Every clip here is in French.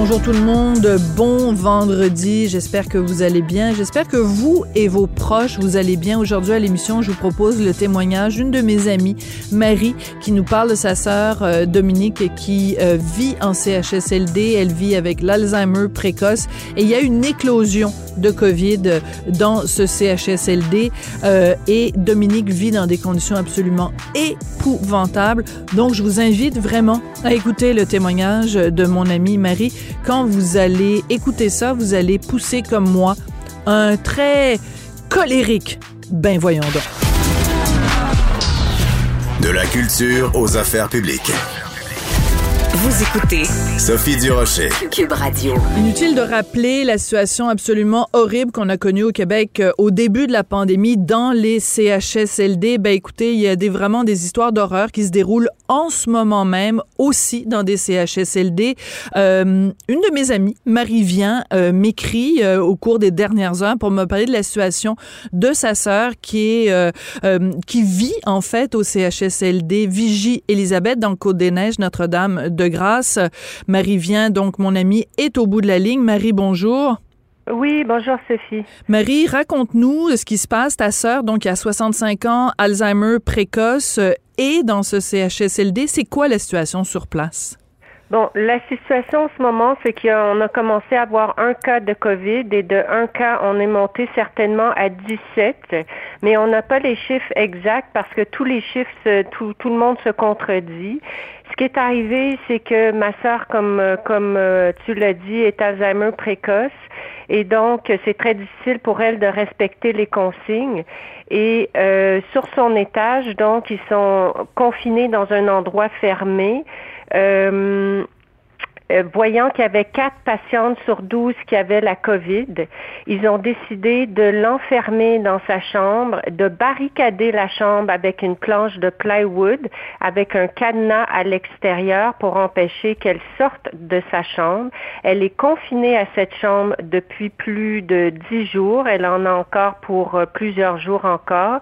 Bonjour tout le monde, bon vendredi, j'espère que vous allez bien, j'espère que vous et vos proches, vous allez bien. Aujourd'hui à l'émission, je vous propose le témoignage d'une de mes amies, Marie, qui nous parle de sa sœur euh, Dominique qui euh, vit en CHSLD, elle vit avec l'Alzheimer précoce et il y a une éclosion de COVID dans ce CHSLD euh, et Dominique vit dans des conditions absolument épouvantables. Donc je vous invite vraiment à écouter le témoignage de mon amie Marie quand vous allez écouter ça, vous allez pousser comme moi un très colérique. Ben voyons donc. De la culture aux affaires publiques. Vous écoutez Sophie Durocher. Cube Radio. Inutile de rappeler la situation absolument horrible qu'on a connue au Québec euh, au début de la pandémie dans les CHSLD. Ben écoutez, il y a des, vraiment des histoires d'horreur qui se déroulent en ce moment même aussi dans des CHSLD. Euh, une de mes amies, Marie Vien, euh, m'écrit euh, au cours des dernières heures pour me parler de la situation de sa sœur qui est euh, euh, qui vit en fait au CHSLD Vigie Elisabeth dans le Côte-des-Neiges, Notre-Dame de Grâce. Marie Vien, donc mon amie, est au bout de la ligne. Marie, bonjour. Oui, bonjour Sophie. Marie, raconte-nous ce qui se passe. Ta sœur, donc, a 65 ans, Alzheimer précoce, euh, est dans ce CHSLD. C'est quoi la situation sur place? Bon, la situation en ce moment, c'est qu'on a commencé à avoir un cas de COVID et de un cas, on est monté certainement à 17, mais on n'a pas les chiffres exacts parce que tous les chiffres, tout, le monde se contredit. Ce qui est arrivé, c'est que ma sœur, comme, comme euh, tu l'as dit, est Alzheimer précoce et donc c'est très difficile pour elle de respecter les consignes. Et euh, sur son étage, donc, ils sont confinés dans un endroit fermé. Euh, euh, voyant qu'il y avait quatre patientes sur 12 qui avaient la COVID, ils ont décidé de l'enfermer dans sa chambre, de barricader la chambre avec une planche de plywood, avec un cadenas à l'extérieur pour empêcher qu'elle sorte de sa chambre. Elle est confinée à cette chambre depuis plus de dix jours. Elle en a encore pour euh, plusieurs jours encore.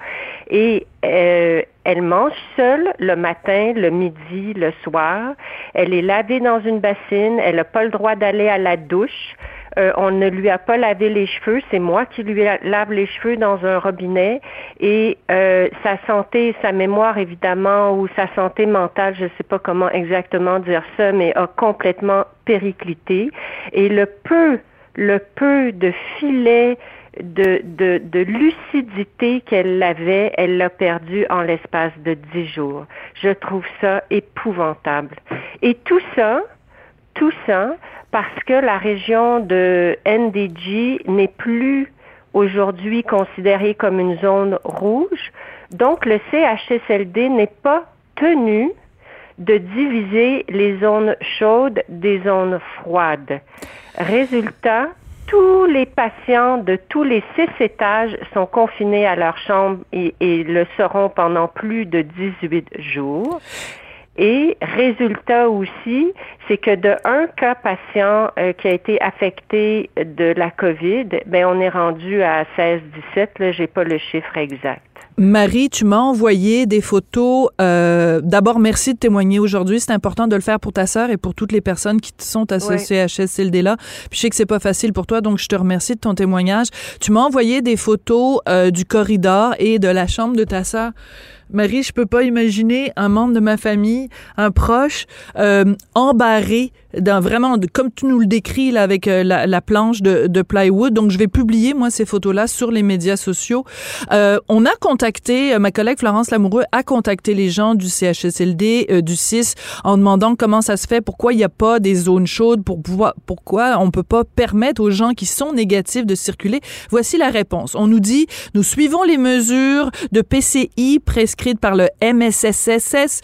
Et euh, elle mange seule le matin, le midi, le soir. Elle est lavée dans une bassine. Elle n'a pas le droit d'aller à la douche. Euh, on ne lui a pas lavé les cheveux. C'est moi qui lui la- lave les cheveux dans un robinet. Et euh, sa santé, sa mémoire évidemment, ou sa santé mentale, je ne sais pas comment exactement dire ça, mais a complètement périclité. Et le peu, le peu de filet de, lucidité qu'elle avait, elle l'a perdu en l'espace de dix jours. Je trouve ça épouvantable. Et tout ça, tout ça, parce que la région de NDG n'est plus aujourd'hui considérée comme une zone rouge, donc le CHSLD n'est pas tenu de diviser les zones chaudes des zones froides. Résultat, tous les patients de tous les six étages sont confinés à leur chambre et, le seront pendant plus de 18 jours. Et résultat aussi, c'est que de un cas patient euh, qui a été affecté de la COVID, ben on est rendu à 16-17. Là, j'ai pas le chiffre exact. Marie, tu m'as envoyé des photos. Euh, D'abord, merci de témoigner aujourd'hui. C'est important de le faire pour ta sœur et pour toutes les personnes qui sont à ce Oui. CHSLD-là. Puis je sais que c'est pas facile pour toi, donc je te remercie de ton témoignage. Tu m'as envoyé des photos euh, du corridor et de la chambre de ta sœur. Marie, je peux pas imaginer un membre de ma famille, un proche, euh, embarré dans vraiment, comme tu nous le décris là, avec euh, la, planche de, de, plywood. Donc, je vais publier, moi, ces photos-là sur les médias sociaux. Euh, on a contacté, euh, ma collègue Florence Lamoureux a contacté les gens du CHSLD, du CIS, en demandant comment ça se fait, pourquoi il n'y a pas des zones chaudes, pour pouvoir, pourquoi on peut pas permettre aux gens qui sont négatifs de circuler. Voici la réponse. On nous dit, nous suivons les mesures de PCI prescrites par le MSSSS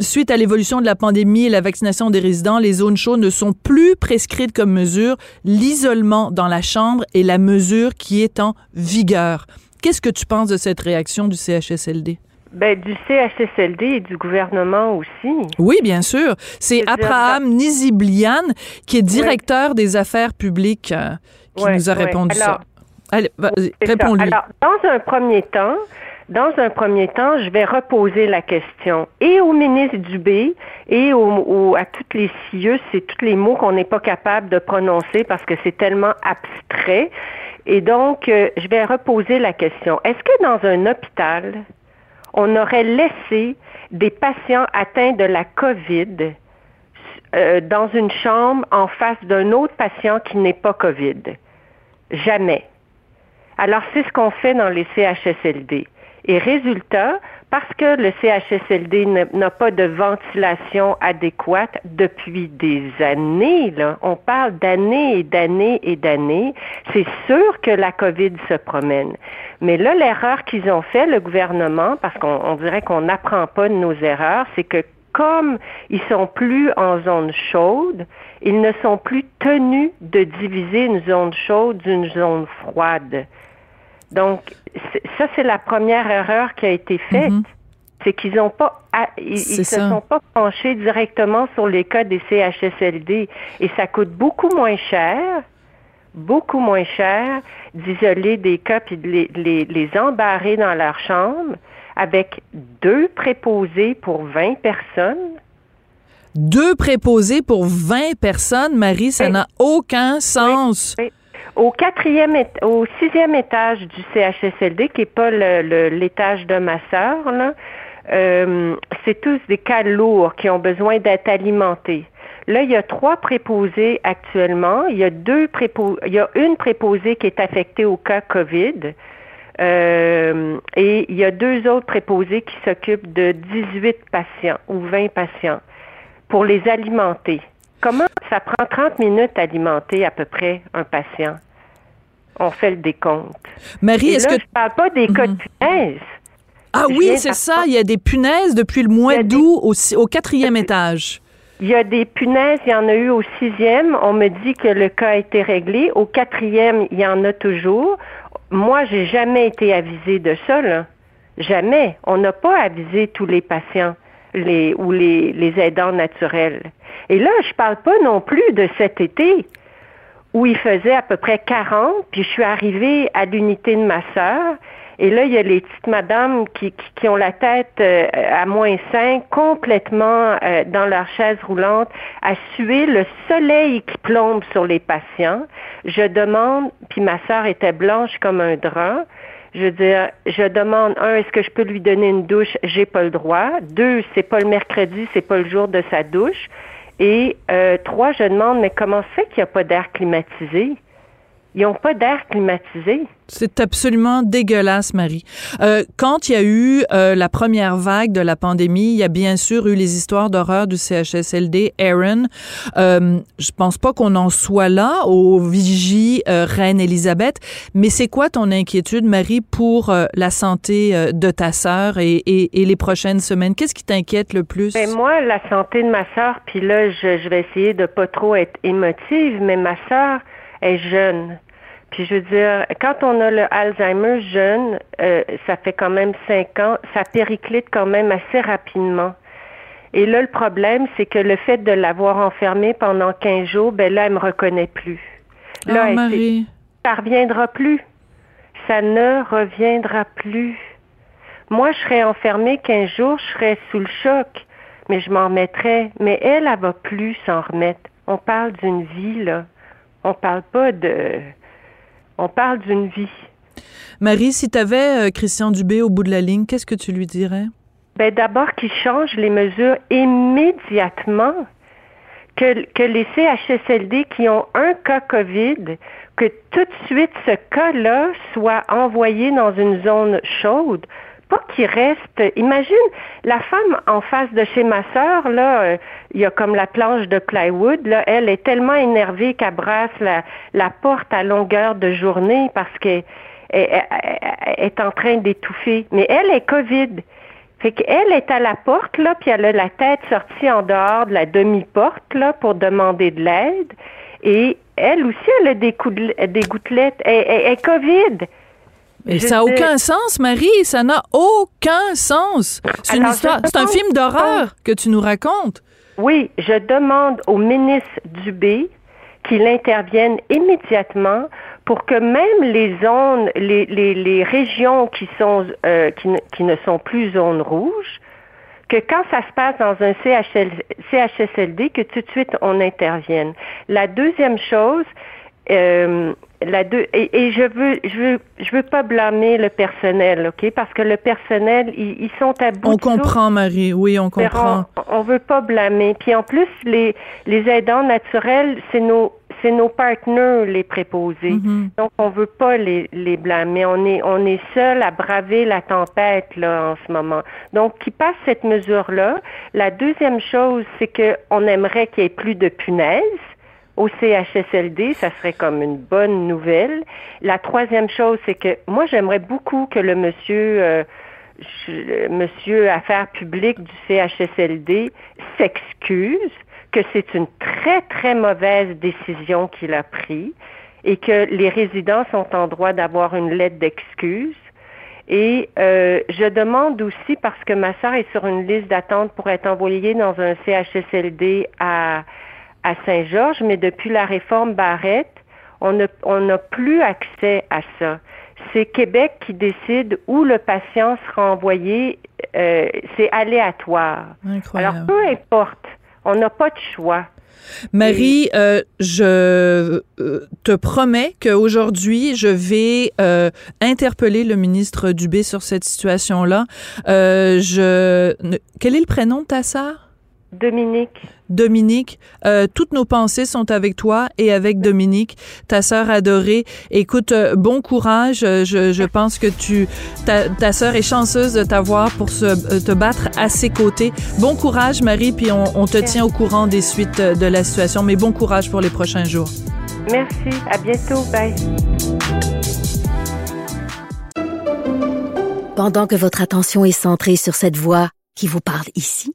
suite à l'évolution de la pandémie et la vaccination des résidents. Les zones ne sont plus prescrites comme mesure. L'isolement dans la chambre est la mesure qui est en vigueur. Qu'est-ce que tu penses de cette réaction du CHSLD? Ben, du CHSLD et du gouvernement aussi. Oui, bien sûr. C'est Abraham Niziblian, qui est directeur des affaires publiques, euh, qui nous a répondu ça. Allez, réponds-lui. Alors, dans un premier temps, dans un premier temps, je vais reposer la question et au ministre Dubé et à toutes les CIE, c'est tous les mots qu'on n'est pas capable de prononcer parce que c'est tellement abstrait. Et donc, euh, je vais reposer la question. Est-ce que dans un hôpital, on aurait laissé des patients atteints de la COVID euh, dans une chambre en face d'un autre patient qui n'est pas COVID? Jamais. Alors, c'est ce qu'on fait dans les CHSLD. Et résultat, parce que le CHSLD n'a pas de ventilation adéquate depuis des années, là, on parle d'années et d'années et d'années, c'est sûr que la COVID se promène. Mais là, l'erreur qu'ils ont fait, le gouvernement, parce qu'on dirait qu'on n'apprend pas de nos erreurs, c'est que comme ils sont plus en zone chaude, ils ne sont plus tenus de diviser une zone chaude d'une zone froide. Donc, ça, c'est la première erreur qui a été faite. Mhm. C'est qu'ils n'ont pas, ils, se sont pas penchés directement sur les cas des CHSLD. Et ça coûte beaucoup moins cher, beaucoup moins cher d'isoler des cas et de les, les, les embarrer dans leur chambre avec deux préposés pour 20 personnes. Deux préposés pour 20 personnes, Marie, ça n'a aucun sens. Au quatrième, au sixième étage du CHSLD, qui n'est pas l'étage de ma sœur, euh, c'est tous des cas lourds qui ont besoin d'être alimentés. Là, il y a trois préposés actuellement. Il y a deux il y a une préposée qui est affectée au cas COVID. Euh, et il y a deux autres préposés qui s'occupent de 18 patients ou 20 patients pour les alimenter. Comment ça prend 30 minutes à alimenter à peu près un patient? On fait le décompte. Marie, est-ce que. Je parle pas des cas de mhm. punaises. Ah oui, c'est ça. Il y a des punaises depuis le mois d'août au, quatrième étage. Il y a des punaises, il y en a eu au sixième. On me dit que le cas a été réglé. Au quatrième, il y en a toujours. Moi, j'ai jamais été avisée de ça, là. Jamais. On n'a pas avisé tous les patients les, ou les, les aidants naturels. Et là, je parle pas non plus de cet été où il faisait à peu près 40, puis je suis arrivée à l'unité de ma sœur. Et là, il y a les petites madames qui, qui, ont la tête euh, à moins 5, complètement euh, dans leur chaise roulante, à suer le soleil qui plombe sur les patients. Je demande, puis ma sœur était blanche comme un drap. Je veux dire, je demande, un, est-ce que je peux lui donner une douche? J'ai pas le droit. Deux, c'est pas le mercredi, c'est pas le jour de sa douche. Et euh, trois, je demande, mais comment c'est qu'il n'y a pas d'air climatisé? Ils n'ont pas d'air climatisé. C'est absolument dégueulasse, Marie. Euh, quand il y a eu euh, la première vague de la pandémie, il y a bien sûr eu les histoires d'horreur du CHSLD, Aaron. Euh, je pense pas qu'on en soit là au vigie euh, Reine Elisabeth, mais c'est quoi ton inquiétude, Marie, pour euh, la santé de ta sœur et, et, et, les prochaines semaines? Qu'est-ce qui t'inquiète le plus? Ben moi, la santé de ma sœur, puis là, je, je vais essayer de pas trop être émotive, mais ma sœur est jeune. Puis je veux dire, quand on a le Alzheimer jeune, euh, ça fait quand même cinq ans, ça périclite quand même assez rapidement. Et là, le problème, c'est que le fait de l'avoir enfermée pendant 15 jours, ben là, elle me reconnaît plus. Là, oh, Marie. ça reviendra plus. Ça ne reviendra plus. Moi, je serais enfermée 15 jours, je serais sous le choc, mais je m'en remettrais. Mais elle, elle va plus s'en remettre. On parle d'une vie, là. On parle pas de on parle d'une vie. Marie, si tu avais Christian Dubé au bout de la ligne, qu'est-ce que tu lui dirais? Ben d'abord qu'il change les mesures immédiatement. Que, que les CHSLD qui ont un cas COVID, que tout de suite ce cas-là soit envoyé dans une zone chaude pas qu'il reste. Imagine la femme en face de chez ma sœur, là, euh, il y a comme la planche de plywood, là, elle est tellement énervée qu'elle brasse la, porte à longueur de journée parce qu'elle est en train d'étouffer. Mais elle est COVID. Fait qu'elle est à la porte, là, puis elle a la tête sortie en dehors de la demi-porte, là, pour demander de l'aide. Et elle aussi, elle a des, des gouttelettes. Elle est COVID. Mais ça n'a aucun sens, Marie. Ça n'a aucun sens. C'est une histoire. C'est un film d'horreur que tu nous racontes. Oui, je demande au ministre Dubé qu'il intervienne immédiatement pour que même les zones, les, les, les régions qui sont euh, qui, ne, qui ne sont plus zones rouges, que quand ça se passe dans un CHL, CHSLD, que tout de suite on intervienne. La deuxième chose, euh, la deux, et, je veux, je veux, je veux pas blâmer le personnel, ok, parce que le personnel, ils, sont à bout. On comprend, Marie. Oui, on comprend. On, on, veut pas blâmer. Puis en plus, les, les aidants naturels, c'est nos, c'est nos partenaires les préposés. Mm-hmm. Donc on veut pas les, les blâmer. On est, on est seul à braver la tempête là en ce moment. Donc qui passe cette mesure là. La deuxième chose, c'est que on aimerait qu'il y ait plus de punaises au CHSLD, ça serait comme une bonne nouvelle. La troisième chose, c'est que moi, j'aimerais beaucoup que le monsieur, euh, monsieur Affaires publiques du CHSLD s'excuse, que c'est une très, très mauvaise décision qu'il a prise et que les résidents sont en droit d'avoir une lettre d'excuse. Et euh, je demande aussi, parce que ma soeur est sur une liste d'attente pour être envoyée dans un CHSLD à à Saint-Georges, mais depuis la réforme Barrette, on n'a plus accès à ça. C'est Québec qui décide où le patient sera envoyé. Euh, c'est aléatoire. Alors, peu importe, on n'a pas de choix. Marie, euh, je euh, te promets qu'aujourd'hui, je vais interpeller le ministre Dubé sur cette situation-là. je... Quel est le prénom de ta sœur? Dominique. Dominique, euh, toutes nos pensées sont avec toi et avec Dominique, ta sœur adorée. Écoute, euh, bon courage. Euh, je, je, pense que tu, ta, ta sœur est chanceuse de t'avoir pour se, te battre à ses côtés. Bon courage, Marie, puis on, on te tient au courant des suites de la situation. Mais bon courage pour les prochains jours. Merci. À bientôt. Bye. Pendant que votre attention est centrée sur cette voix qui vous parle ici,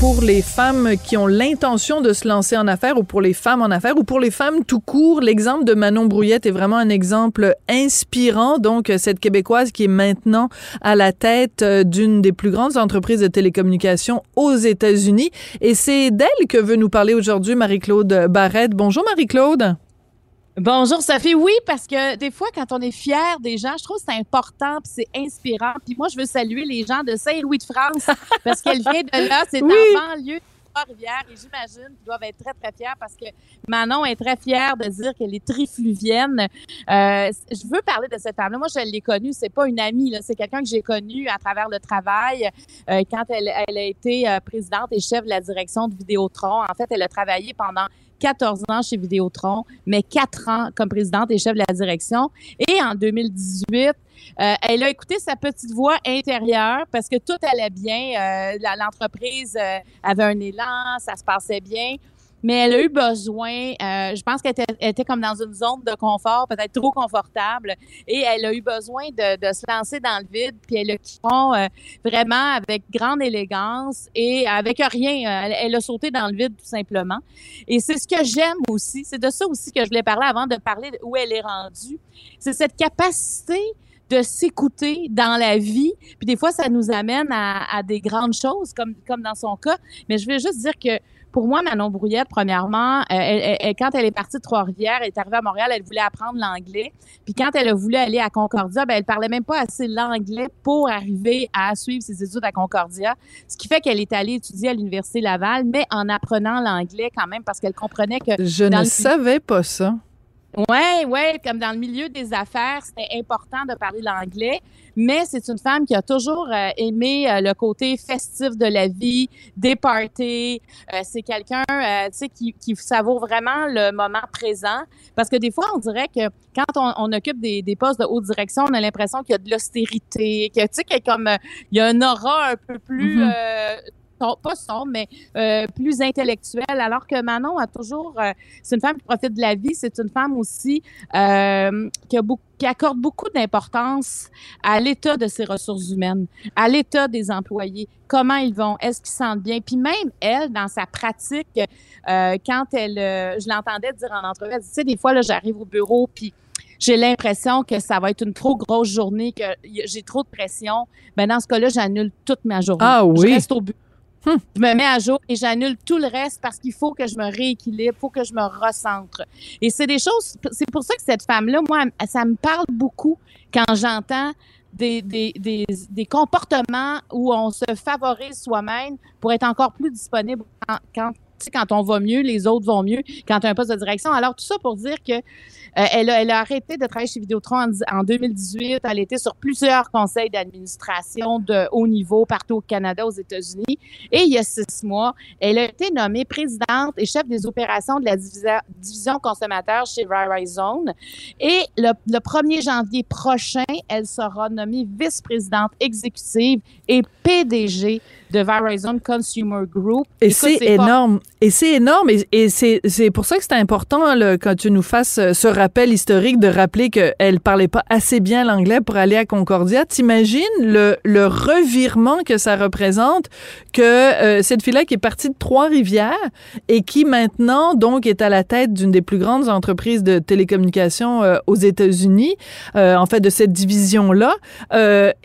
pour les femmes qui ont l'intention de se lancer en affaires ou pour les femmes en affaires ou pour les femmes tout court. L'exemple de Manon Brouillette est vraiment un exemple inspirant. Donc, cette Québécoise qui est maintenant à la tête euh, d'une des plus grandes entreprises de télécommunications aux États-Unis. Et c'est d'elle que veut nous parler aujourd'hui Marie-Claude Barrette. Bonjour Marie-Claude. Bonjour Sophie. Oui, parce que des fois, quand on est fier des gens, je trouve que c'est important puis c'est inspirant. Puis moi, je veux saluer les gens de Saint-Louis-de-France parce qu'elle vient de là. C'est oui. en banlieue de rivière et j'imagine qu'ils doivent être très, très fiers parce que Manon est très fière de dire qu'elle est trifluvienne. Euh, je veux parler de cette femme-là. Moi, je l'ai connue. C'est pas une amie, là. C'est quelqu'un que j'ai connu à travers le travail euh, quand elle, elle, a été euh, présidente et chef de la direction de Vidéotron. En fait, elle a travaillé pendant 14 ans chez Vidéotron, mais 4 ans comme présidente et chef de la direction. Et en 2018, euh, elle a écouté sa petite voix intérieure parce que tout allait bien. Euh, L'entreprise euh, avait un élan, ça se passait bien. Mais elle a eu besoin, euh, je pense qu'elle était, comme dans une zone de confort, peut-être trop confortable, et elle a eu besoin de, se lancer dans le vide, puis elle quitté euh, vraiment avec grande élégance et avec rien. Elle, a sauté dans le vide tout simplement. Et c'est ce que j'aime aussi, c'est de ça aussi que je voulais parler avant de parler où elle est rendue. C'est cette capacité de s'écouter dans la vie. Puis des fois, ça nous amène à, des grandes choses, comme, comme dans son cas. Mais je veux juste dire que pour moi, Manon Brouillette, premièrement, euh, elle, elle, quand elle est partie de Trois-Rivières, elle est arrivée à Montréal, elle voulait apprendre l'anglais. Puis quand elle a voulu aller à Concordia, ben, elle parlait même pas assez l'anglais pour arriver à suivre ses études à Concordia. Ce qui fait qu'elle est allée étudier à l'Université Laval, mais en apprenant l'anglais quand même, parce qu'elle comprenait que... Je ne savais pas ça. Ouais, ouais, comme dans le milieu des affaires, c'était important de parler l'anglais, mais c'est une femme qui a toujours euh, aimé euh, le côté festif de la vie, des parties. Euh, c'est quelqu'un, tu sais, qui, qui savoure vraiment le moment présent, parce que des fois, on dirait que quand on, on occupe des, des, postes de haute direction, on a l'impression qu'il y a de l'austérité, que tu sais, qu'il y a comme il y a un aura un peu plus mm -hmm pas sombre, mais euh, plus intellectuelle, alors que Manon a toujours, euh, c'est une femme qui profite de la vie, c'est une femme aussi euh, qui, a beaucoup, qui accorde beaucoup d'importance à l'état de ses ressources humaines, à l'état des employés, comment ils vont, est-ce qu'ils sentent bien, puis même elle, dans sa pratique, quand elle, je l'entendais dire en entrevue, elle dit, tu sais, des fois, là, j'arrive au bureau, puis j'ai l'impression que ça va être une trop grosse journée, que j'ai trop de pression, ben dans ce cas-là, j'annule toute ma journée. Ah oui. Je reste au bureau Hum. Je me mets à jour et j'annule tout le reste parce qu'il faut que je me rééquilibre, il faut que je me recentre. Et c'est des choses, c'est pour ça que cette femme-là, moi, ça me parle beaucoup quand j'entends des, des, des, des, comportements où on se favorise soi-même pour être encore plus disponible quand, quand quand on va mieux, les autres vont mieux quand tu as un poste de direction. Alors, tout ça pour dire que euh, elle, a, elle, a, arrêté de travailler chez Vidéotron en, en 2018. Elle était sur plusieurs conseils d'administration de haut niveau partout au Canada, aux États-Unis. Et il y a six mois, elle a été nommée présidente et chef des opérations de la division, division consommateur chez Verizon. Et le, le 1er janvier prochain, elle sera nommée vice-présidente exécutive et PDG de Verizon Consumer Group. Et c'est énorme. Et c'est énorme. Et, et c'est pour ça que c'est important là, quand tu nous fasses ce rappel historique de rappeler qu'elle parlait pas assez bien l'anglais pour aller à Concordia. T'imagines le, le revirement que ça représente que euh, cette fille-là qui est partie de Trois-Rivières et qui maintenant donc est à la tête d'une des plus grandes entreprises de télécommunications euh, aux États-Unis, euh, en fait de cette division-là.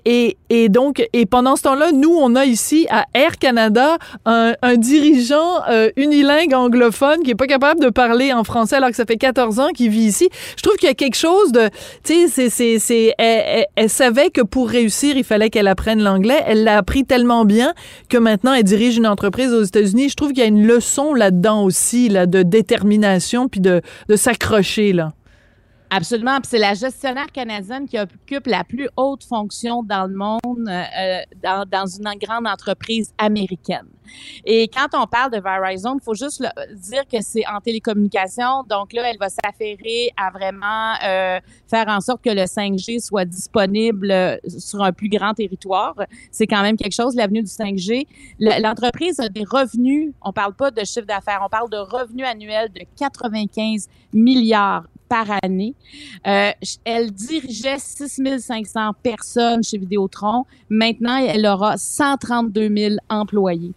et, et donc, et pendant ce temps-là, nous, on a ici à Air Canada un, un dirigeant unilingue anglophone qui est pas capable de parler en français alors que ça fait 14 ans qu'il vit ici. Je trouve qu'il y a quelque chose de, tu sais, c'est, c'est, elle, elle, elle, savait que pour réussir, il fallait qu'elle apprenne l'anglais. Elle l'a appris tellement bien que maintenant, elle dirige une entreprise aux États-Unis. Je trouve qu'il y a une leçon là-dedans aussi, là, de détermination puis de, de s'accrocher, là. Absolument. C'est la gestionnaire canadienne qui occupe la plus haute fonction dans le monde, euh, dans, dans, une grande entreprise américaine. Et quand on parle de Verizon, il faut juste dire que c'est en télécommunication. Donc là, elle va s'affairer à vraiment euh, faire en sorte que le 5G soit disponible sur un plus grand territoire. C'est quand même quelque chose, l'avenue du 5G. L'entreprise a des revenus, on parle pas de chiffre d'affaires, on parle de revenus annuels de 95 milliards par année. Euh, elle dirigeait 6500 personnes chez Vidéotron. Maintenant, elle aura 132 000 employés.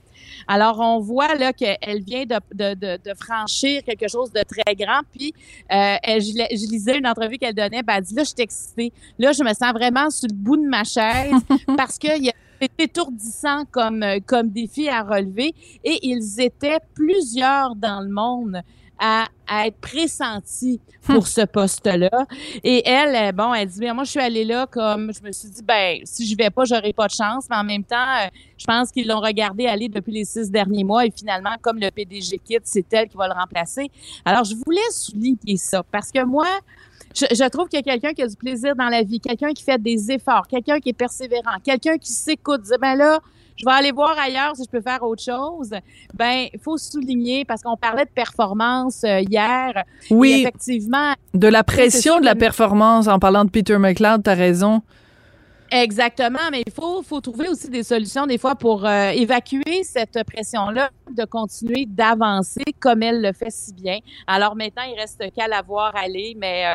Alors, on voit là qu'elle vient de, de, de, de, franchir quelque chose de très grand. Puis, euh, elle, je, je, lisais une entrevue qu'elle donnait, puis elle dit, là, je suis excitée. Là, je me sens vraiment sur le bout de ma chaise parce qu'il y a c'est étourdissant comme, comme défi à relever et ils étaient plusieurs dans le monde à, être pressentie pour ce poste-là. Et elle, bon, elle dit, bien, moi, je suis allée là comme, je me suis dit, ben, si je vais pas, j'aurai pas de chance. Mais en même temps, je pense qu'ils l'ont regardé aller depuis les six derniers mois. Et finalement, comme le PDG quitte, c'est elle qui va le remplacer. Alors, je voulais souligner ça parce que moi, je, trouve qu'il y a quelqu'un qui a du plaisir dans la vie, quelqu'un qui fait des efforts, quelqu'un qui est persévérant, quelqu'un qui s'écoute, dit, ben là, je vais aller voir ailleurs si je peux faire autre chose. Ben, il faut souligner parce qu'on parlait de performance euh, hier. Oui. effectivement. De la pression de la performance en parlant de Peter McLeod, tu as raison. Exactement, mais il faut, faut trouver aussi des solutions des fois pour euh, évacuer cette pression-là, de continuer d'avancer comme elle le fait si bien. Alors maintenant, il reste qu'à la voir aller, mais euh,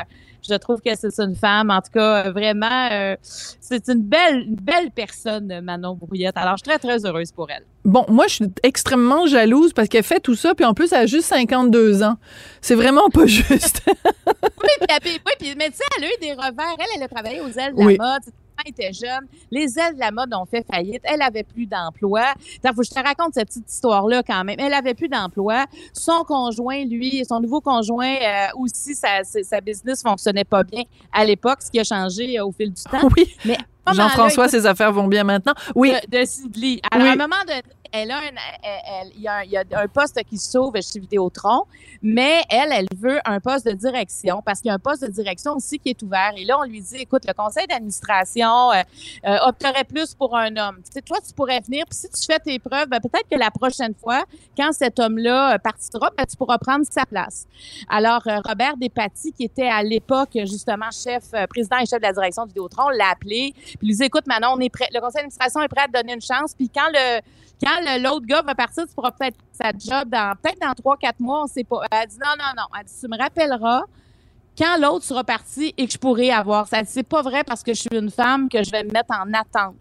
je trouve que c'est une femme, en tout cas, vraiment, euh, c'est une belle, une belle personne, Manon Brouillette. Alors, je suis très, très heureuse pour elle. Bon, moi, je suis extrêmement jalouse parce qu'elle fait tout ça, puis en plus, elle a juste 52 ans. C'est vraiment pas juste. oui, puis, oui, puis, mais tu sais, elle a eu des revers. Elle, elle a travaillé aux ailes de la mode était jeune, les ailes de la mode ont fait faillite. Elle avait plus d'emploi. faut que je te raconte cette petite histoire-là quand même. Elle avait plus d'emploi. Son conjoint, lui, son nouveau conjoint euh, aussi, sa, sa business fonctionnait pas bien à l'époque, ce qui a changé euh, au fil du temps. Oui. Mais Jean-François, ses affaires vont bien maintenant. Oui. De, de Alors, à un moment donné, elle a un, il, y a, il y a un poste qui sauve chez Vidéotron, mais elle, elle veut un poste de direction parce qu'il y a un poste de direction aussi qui est ouvert. Et là, on lui dit, écoute, le conseil d'administration euh, euh, opterait plus pour un homme. Tu sais, toi, tu pourrais venir, puis si tu fais tes preuves, ben, peut-être que la prochaine fois, quand cet homme-là euh, partira, ben, tu pourras prendre sa place. Alors, Robert Despatie, qui était à l'époque justement chef, président et chef de la direction de Vidéotron, l'a appelé, puis lui dit, écoute, Manon, on est prêt, le conseil d'administration est prêt à te donner une chance, puis quand le quand l'autre gars va partir, tu pourras peut-être sa job dans peut-être dans trois, quatre mois, on sait pas. Elle dit non, non, non. Elle dit, tu me rappelleras quand l'autre sera parti et que je pourrai avoir. Ça c'est pas vrai parce que je suis une femme que je vais me mettre en attente.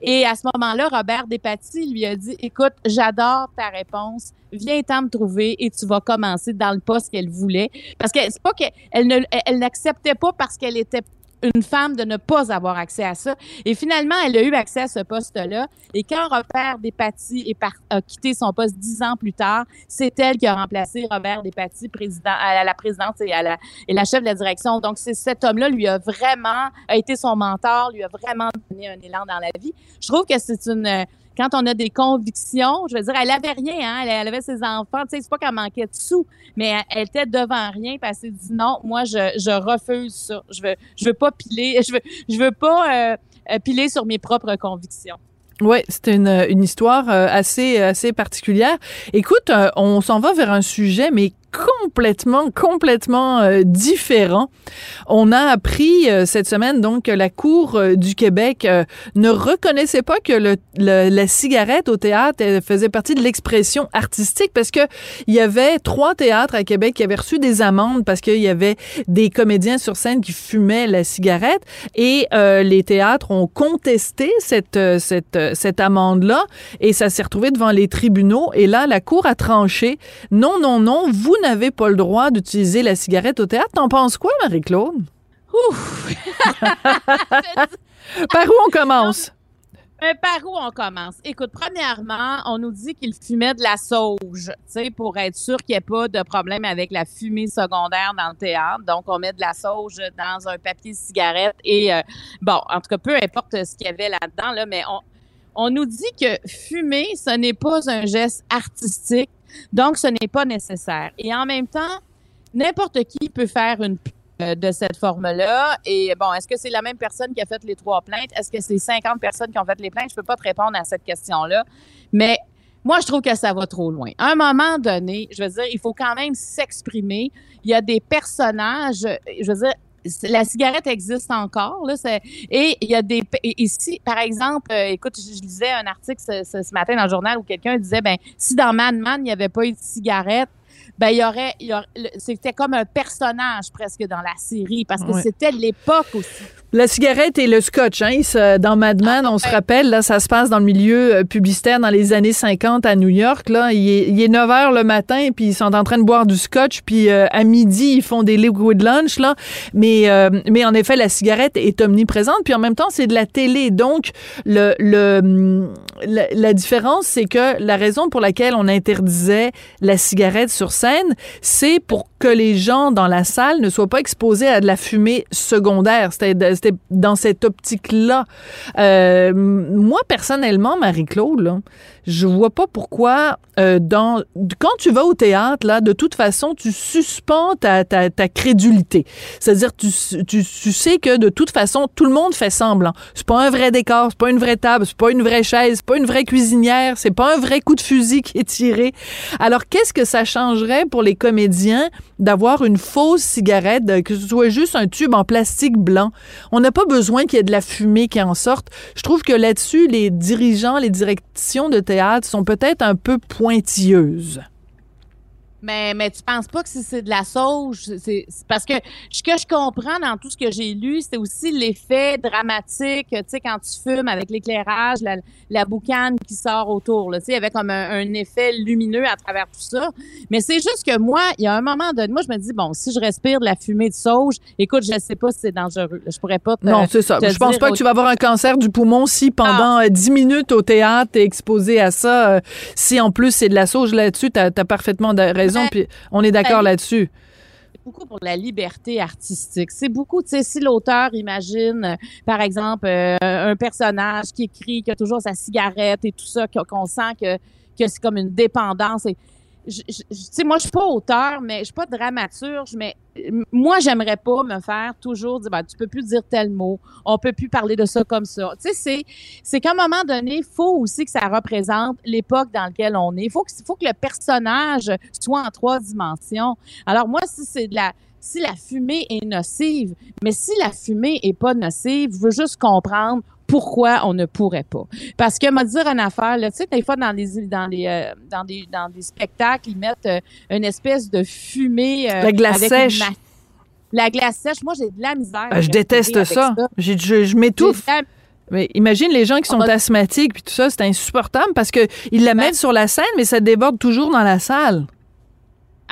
Et à ce moment-là, Robert Despatie lui a dit, écoute, j'adore ta réponse. Viens t'en me trouver et tu vas commencer dans le poste qu'elle voulait. Parce que c'est pas qu'elle ne, elle n'acceptait pas parce qu'elle était une femme de ne pas avoir accès à ça. Et finalement, elle a eu accès à ce poste-là. Et quand Robert Despatie a quitté son poste dix ans plus tard, c'est elle qui a remplacé Robert Despatie président, à la présidence et, à la, et la chef de la direction. Donc, c'est cet homme-là lui a vraiment a été son mentor, lui a vraiment donné un élan dans la vie. Je trouve que c'est une quand on a des convictions, je veux dire, elle avait rien, hein, elle, avait ses enfants, tu sais, c'est pas qu'elle manquait de sous, mais elle, était devant rien, puis elle s'est dit non, moi je, refuse ça, je veux je veux pas piler, je veux je veux pas euh, piler sur mes propres convictions. Oui, c'est une, une histoire euh, assez assez particulière. Écoute, euh, on s'en va vers un sujet, mais complètement, complètement euh, différent. On a appris euh, cette semaine donc que la Cour euh, du Québec ne reconnaissait pas que le, la cigarette au théâtre faisait partie de l'expression artistique parce que il y avait trois théâtres à Québec qui avaient reçu des amendes parce qu'il y avait des comédiens sur scène qui fumaient la cigarette et les théâtres ont contesté cette cette cette amende là et ça s'est retrouvé devant les tribunaux et là la Cour a tranché non non non vous n'avez pas le droit d'utiliser la cigarette au théâtre. T'en penses quoi, Marie-Claude? Ouf! Par où on commence? Mais par où on commence? Écoute, premièrement, on nous dit qu'il fumait de la sauge, tu sais, pour être sûr qu'il n'y ait pas de problème avec la fumée secondaire dans le théâtre. Donc, on met de la sauge dans un papier cigarette et, euh, bon, en tout cas, peu importe ce qu'il y avait là-dedans, là, mais on, on nous dit que fumer, ce n'est pas un geste artistique, donc, ce n'est pas nécessaire. Et en même temps, n'importe qui peut faire une euh, de cette forme-là. Et bon, est-ce que c'est la même personne qui a fait les trois plaintes? Est-ce que c'est 50 personnes qui ont fait les plaintes? Je peux pas te répondre à cette question-là. Mais moi, je trouve que ça va trop loin. À un moment donné, je veux dire, il faut quand même s'exprimer. Il y a des personnages, je veux dire, la cigarette existe encore là, et il y a des ici par exemple euh, écoute je, lisais un article ce, ce, matin dans le journal où quelqu'un disait ben si dans Mad Men il n'y avait pas eu de cigarette ben il y aurait, c'était comme un personnage presque dans la série parce que c'était l'époque aussi. La cigarette et le scotch, hein, dans Mad Men, on se rappelle, là, ça se passe dans le milieu euh, publicitaire dans les années 50 à New York. Là, il est, il est 9 heures le matin, puis ils sont en train de boire du scotch, puis euh, à midi ils font des liquid lunch là. Mais euh, mais en effet, la cigarette est omniprésente, puis en même temps c'est de la télé, donc le, le la, la différence c'est que la raison pour laquelle on interdisait la cigarette sur scène, c'est pour que les gens dans la salle ne soient pas exposés à de la fumée secondaire. Dans cette optique-là. Euh, moi, personnellement, Marie-Claude, je vois pas pourquoi euh, dans quand tu vas au théâtre là de toute façon tu suspends ta, crédulité. C'est-à-dire tu, tu, sais que de toute façon tout le monde fait semblant. C'est pas un vrai décor c'est pas une vraie table c'est pas une vraie chaise c'est pas une vraie cuisinière c'est pas un vrai coup de fusil qui est tiré. Alors qu'est-ce que ça changerait pour les comédiens d'avoir une fausse cigarette que ce soit juste un tube en plastique blanc? On n'a pas besoin qu'il y ait de la fumée qui en sorte. Je trouve que là-dessus les dirigeants les directions de sont peut-être un peu pointilleuses. Mais, mais tu penses pas que si c'est de la sauge, c'est parce que ce que je comprends dans tout ce que j'ai lu, c'est aussi l'effet dramatique, tu sais, quand tu fumes avec l'éclairage, la, la boucane qui sort autour, tu sais, avec comme un, un effet lumineux à travers tout ça. Mais c'est juste que moi, il y a un moment donné, moi, je me dis, bon, si je respire de la fumée de sauge, écoute, je sais pas si c'est dangereux. Je pourrais pas te, Non, c'est ça. Je pense pas que tu vas avoir un cancer du poumon si pendant euh, 10 minutes au théâtre, t'es exposé à ça. euh, si en plus c'est de la sauge là-dessus, t'as as parfaitement de- raison. Ouais. Puis on est d'accord là-dessus. c'est beaucoup pour la liberté artistique. C'est beaucoup, tu sais, si l'auteur imagine, euh, par exemple, euh, un personnage qui écrit, qui a toujours sa cigarette et tout ça, qu'on qu'on sent que, que c'est comme une dépendance. Et, je- je- tu moi, je suis pas auteur, mais je suis pas dramaturge, mais euh, moi, j'aimerais pas me faire toujours dire, ben, tu peux plus dire tel mot, on peut plus parler de ça comme ça. Tu sais, c'est, c'est qu'à un moment donné, il faut aussi que ça représente l'époque dans laquelle on est. Il faut que, faut que le personnage soit en trois dimensions. Alors moi, si c'est de la si la fumée est nocive, mais si la fumée est pas nocive, je veux juste comprendre pourquoi on ne pourrait pas. Parce que, m'a dire une affaire, là, tu sais, des fois, dans les, dans les, euh, dans des, dans des spectacles, ils mettent euh, une espèce de fumée. euh, La glace avec sèche. La glace sèche, moi, j'ai de la misère. Ah, je déteste ça. J'ai- Je, je m'étouffe. Mais imagine les gens qui sont va- asthmatiques puis tout ça, c'est insupportable parce que ils la Ben- mettent sur la scène, mais ça déborde toujours dans la salle.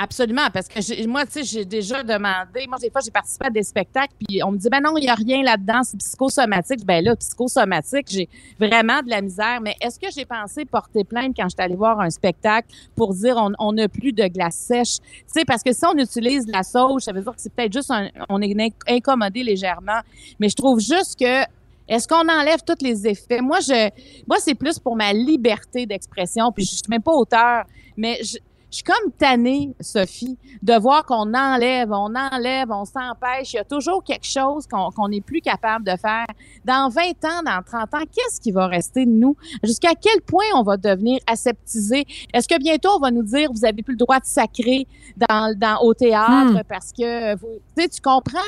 Absolument, parce que moi, tu sais, j'ai déjà demandé. Moi, des fois, j'ai participé à des spectacles, puis on me dit, ben non, il n'y a rien là-dedans, c'est psychosomatique. Ben là, psychosomatique, j'ai vraiment de la misère. Mais est-ce que j'ai pensé porter plainte quand j'étais allée voir un spectacle pour dire on n'a plus de glace sèche? Tu sais, parce que si on utilise la sauge, ça veut dire que c'est peut-être juste un, on est inc- incommodé légèrement. Mais je trouve juste que est-ce qu'on enlève tous les effets? Moi, je, moi, c'est plus pour ma liberté d'expression. Puis je suis même pas auteur, mais je, je suis comme tannée, Sophie, de voir qu'on enlève, on enlève, on s'empêche. Il y a toujours quelque chose qu'on n'est plus capable de faire. Dans 20 ans, dans 30 ans, qu'est-ce qui va rester de nous? Jusqu'à quel point on va devenir aseptisé? Est-ce que bientôt on va nous dire vous avez plus le droit de sacrer dans, dans, au théâtre Hmm. parce que vous, tu comprends?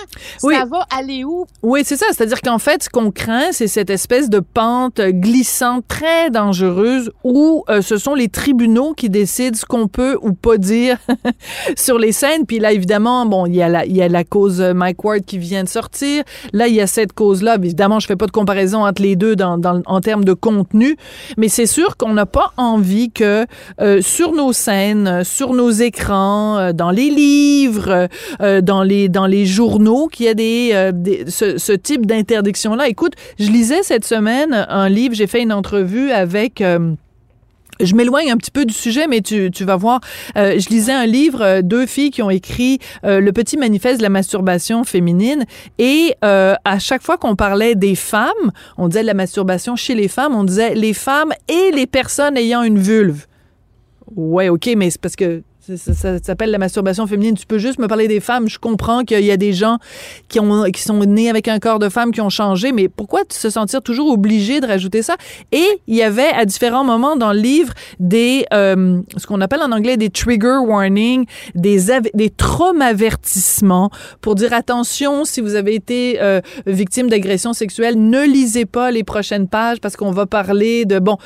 Oui. Ça va aller où? Oui, c'est ça. C'est-à-dire qu'en fait, ce qu'on craint, c'est cette espèce de pente glissante très dangereuse où euh, ce sont les tribunaux qui décident ce qu'on peut ou pas dire sur les scènes. Puis là, évidemment, bon, il y a la, il y a la cause euh, Mike Ward qui vient de sortir. Là, il y a cette cause-là. Évidemment, je fais pas de comparaison entre les deux en termes de contenu, mais c'est sûr qu'on n'a pas envie que euh, sur nos scènes, euh, sur nos écrans, dans les livres, dans les dans les journaux, qu'il y a des, des- ce, ce type d'interdiction-là. Écoute, je lisais cette semaine un livre. J'ai fait une entrevue avec. Je m'éloigne un petit peu du sujet, mais tu, tu vas voir. Euh, je lisais un livre, euh, deux filles qui ont écrit euh, le petit manifeste de la masturbation féminine, et euh, à chaque fois qu'on parlait des femmes, on disait de la masturbation chez les femmes, on disait les femmes et les personnes ayant une vulve. Ouais, ok, mais c'est parce que ça, s'appelle la masturbation féminine. Tu peux juste me parler des femmes. Je comprends qu'il y a des gens qui, ont, qui sont nés avec un corps de femme qui ont changé, mais pourquoi se sentir toujours obligé de rajouter ça? Et il y avait à différents moments dans le livre des, euh, ce qu'on appelle en anglais des trigger warnings, des, des traumavertissements pour dire attention si vous avez été euh, victime d'agression sexuelle, ne lisez pas les prochaines pages parce qu'on va parler de, bon,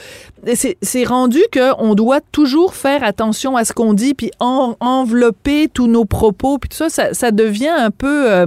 c'est rendu qu'on doit toujours faire attention à ce qu'on dit, puis en- envelopper tous nos propos, puis tout ça, ça, devient un peu euh,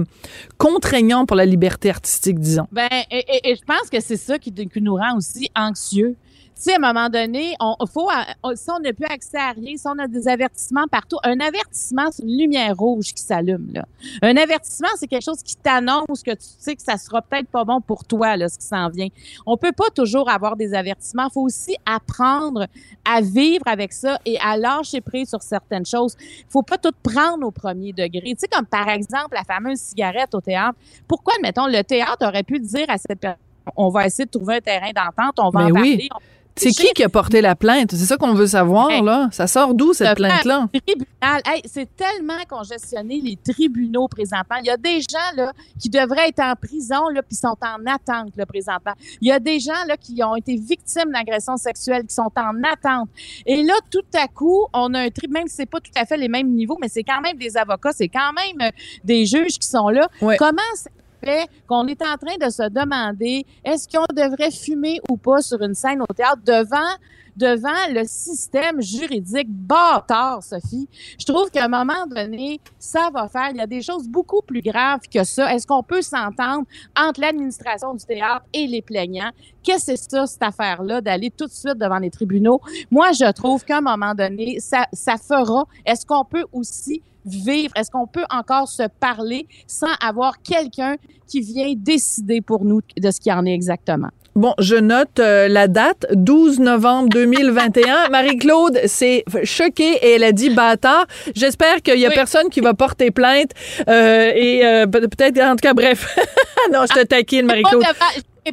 contraignant pour la liberté artistique, disons. Ben, et, je pense que c'est ça qui nous rend aussi anxieux. Tu sais, à un moment donné, on faut, on- si on n'a plus accès à rien, si on a des avertissements partout, un avertissement, c'est une lumière rouge qui s'allume, là. Un avertissement, c'est quelque chose qui t'annonce que tu sais que ça sera peut-être pas bon pour toi, là, ce qui s'en vient. On peut pas toujours avoir des avertissements. faut aussi apprendre à vivre avec ça et à lâcher prise sur certaines choses. faut pas tout prendre au premier degré. Tu sais, comme par exemple, la fameuse cigarette au théâtre. Pourquoi, admettons, le théâtre aurait pu dire à cette personne, on va essayer de trouver un terrain d'entente, on va Mais en oui. parler. on- C'est qui qui a porté la plainte? C'est ça qu'on veut savoir, là. Ça sort d'où, cette plainte-là? Tribunal. Hey, c'est tellement congestionné, les tribunaux présentement. Il y a des gens, là, qui devraient être en prison, là, puis sont en attente, là, présentement. Il y a des gens, là, qui ont été victimes d'agressions sexuelles, qui sont en attente. Et là, tout à coup, on a un tribunal, même si c'est pas tout à fait les mêmes niveaux, mais c'est quand même des avocats, c'est quand même euh, des juges qui sont là. Comment qu'on est en train de se demander est-ce qu'on devrait fumer ou pas sur une scène au théâtre devant devant le système juridique bâtard, Sophie? Je trouve qu'à un moment donné, ça va faire. Il y a des choses beaucoup plus graves que ça. Est-ce qu'on peut s'entendre entre l'administration du théâtre et les plaignants? Qu'est-ce que c'est ça, cette affaire-là, d'aller tout de suite devant les tribunaux? Moi, je trouve qu'à un moment donné, ça, ça fera. Est-ce qu'on peut aussi vivre? Est-ce qu'on peut encore se parler sans avoir quelqu'un qui vient décider pour nous de ce qui en est exactement? Bon, je note euh, la date, 12 novembre 2021. Marie-Claude s'est choquée et elle a dit bâtard. J'espère qu'il y a personne qui va porter plainte. Euh, et euh, peut-être, en tout cas, bref. non, je te taquine, Marie-Claude.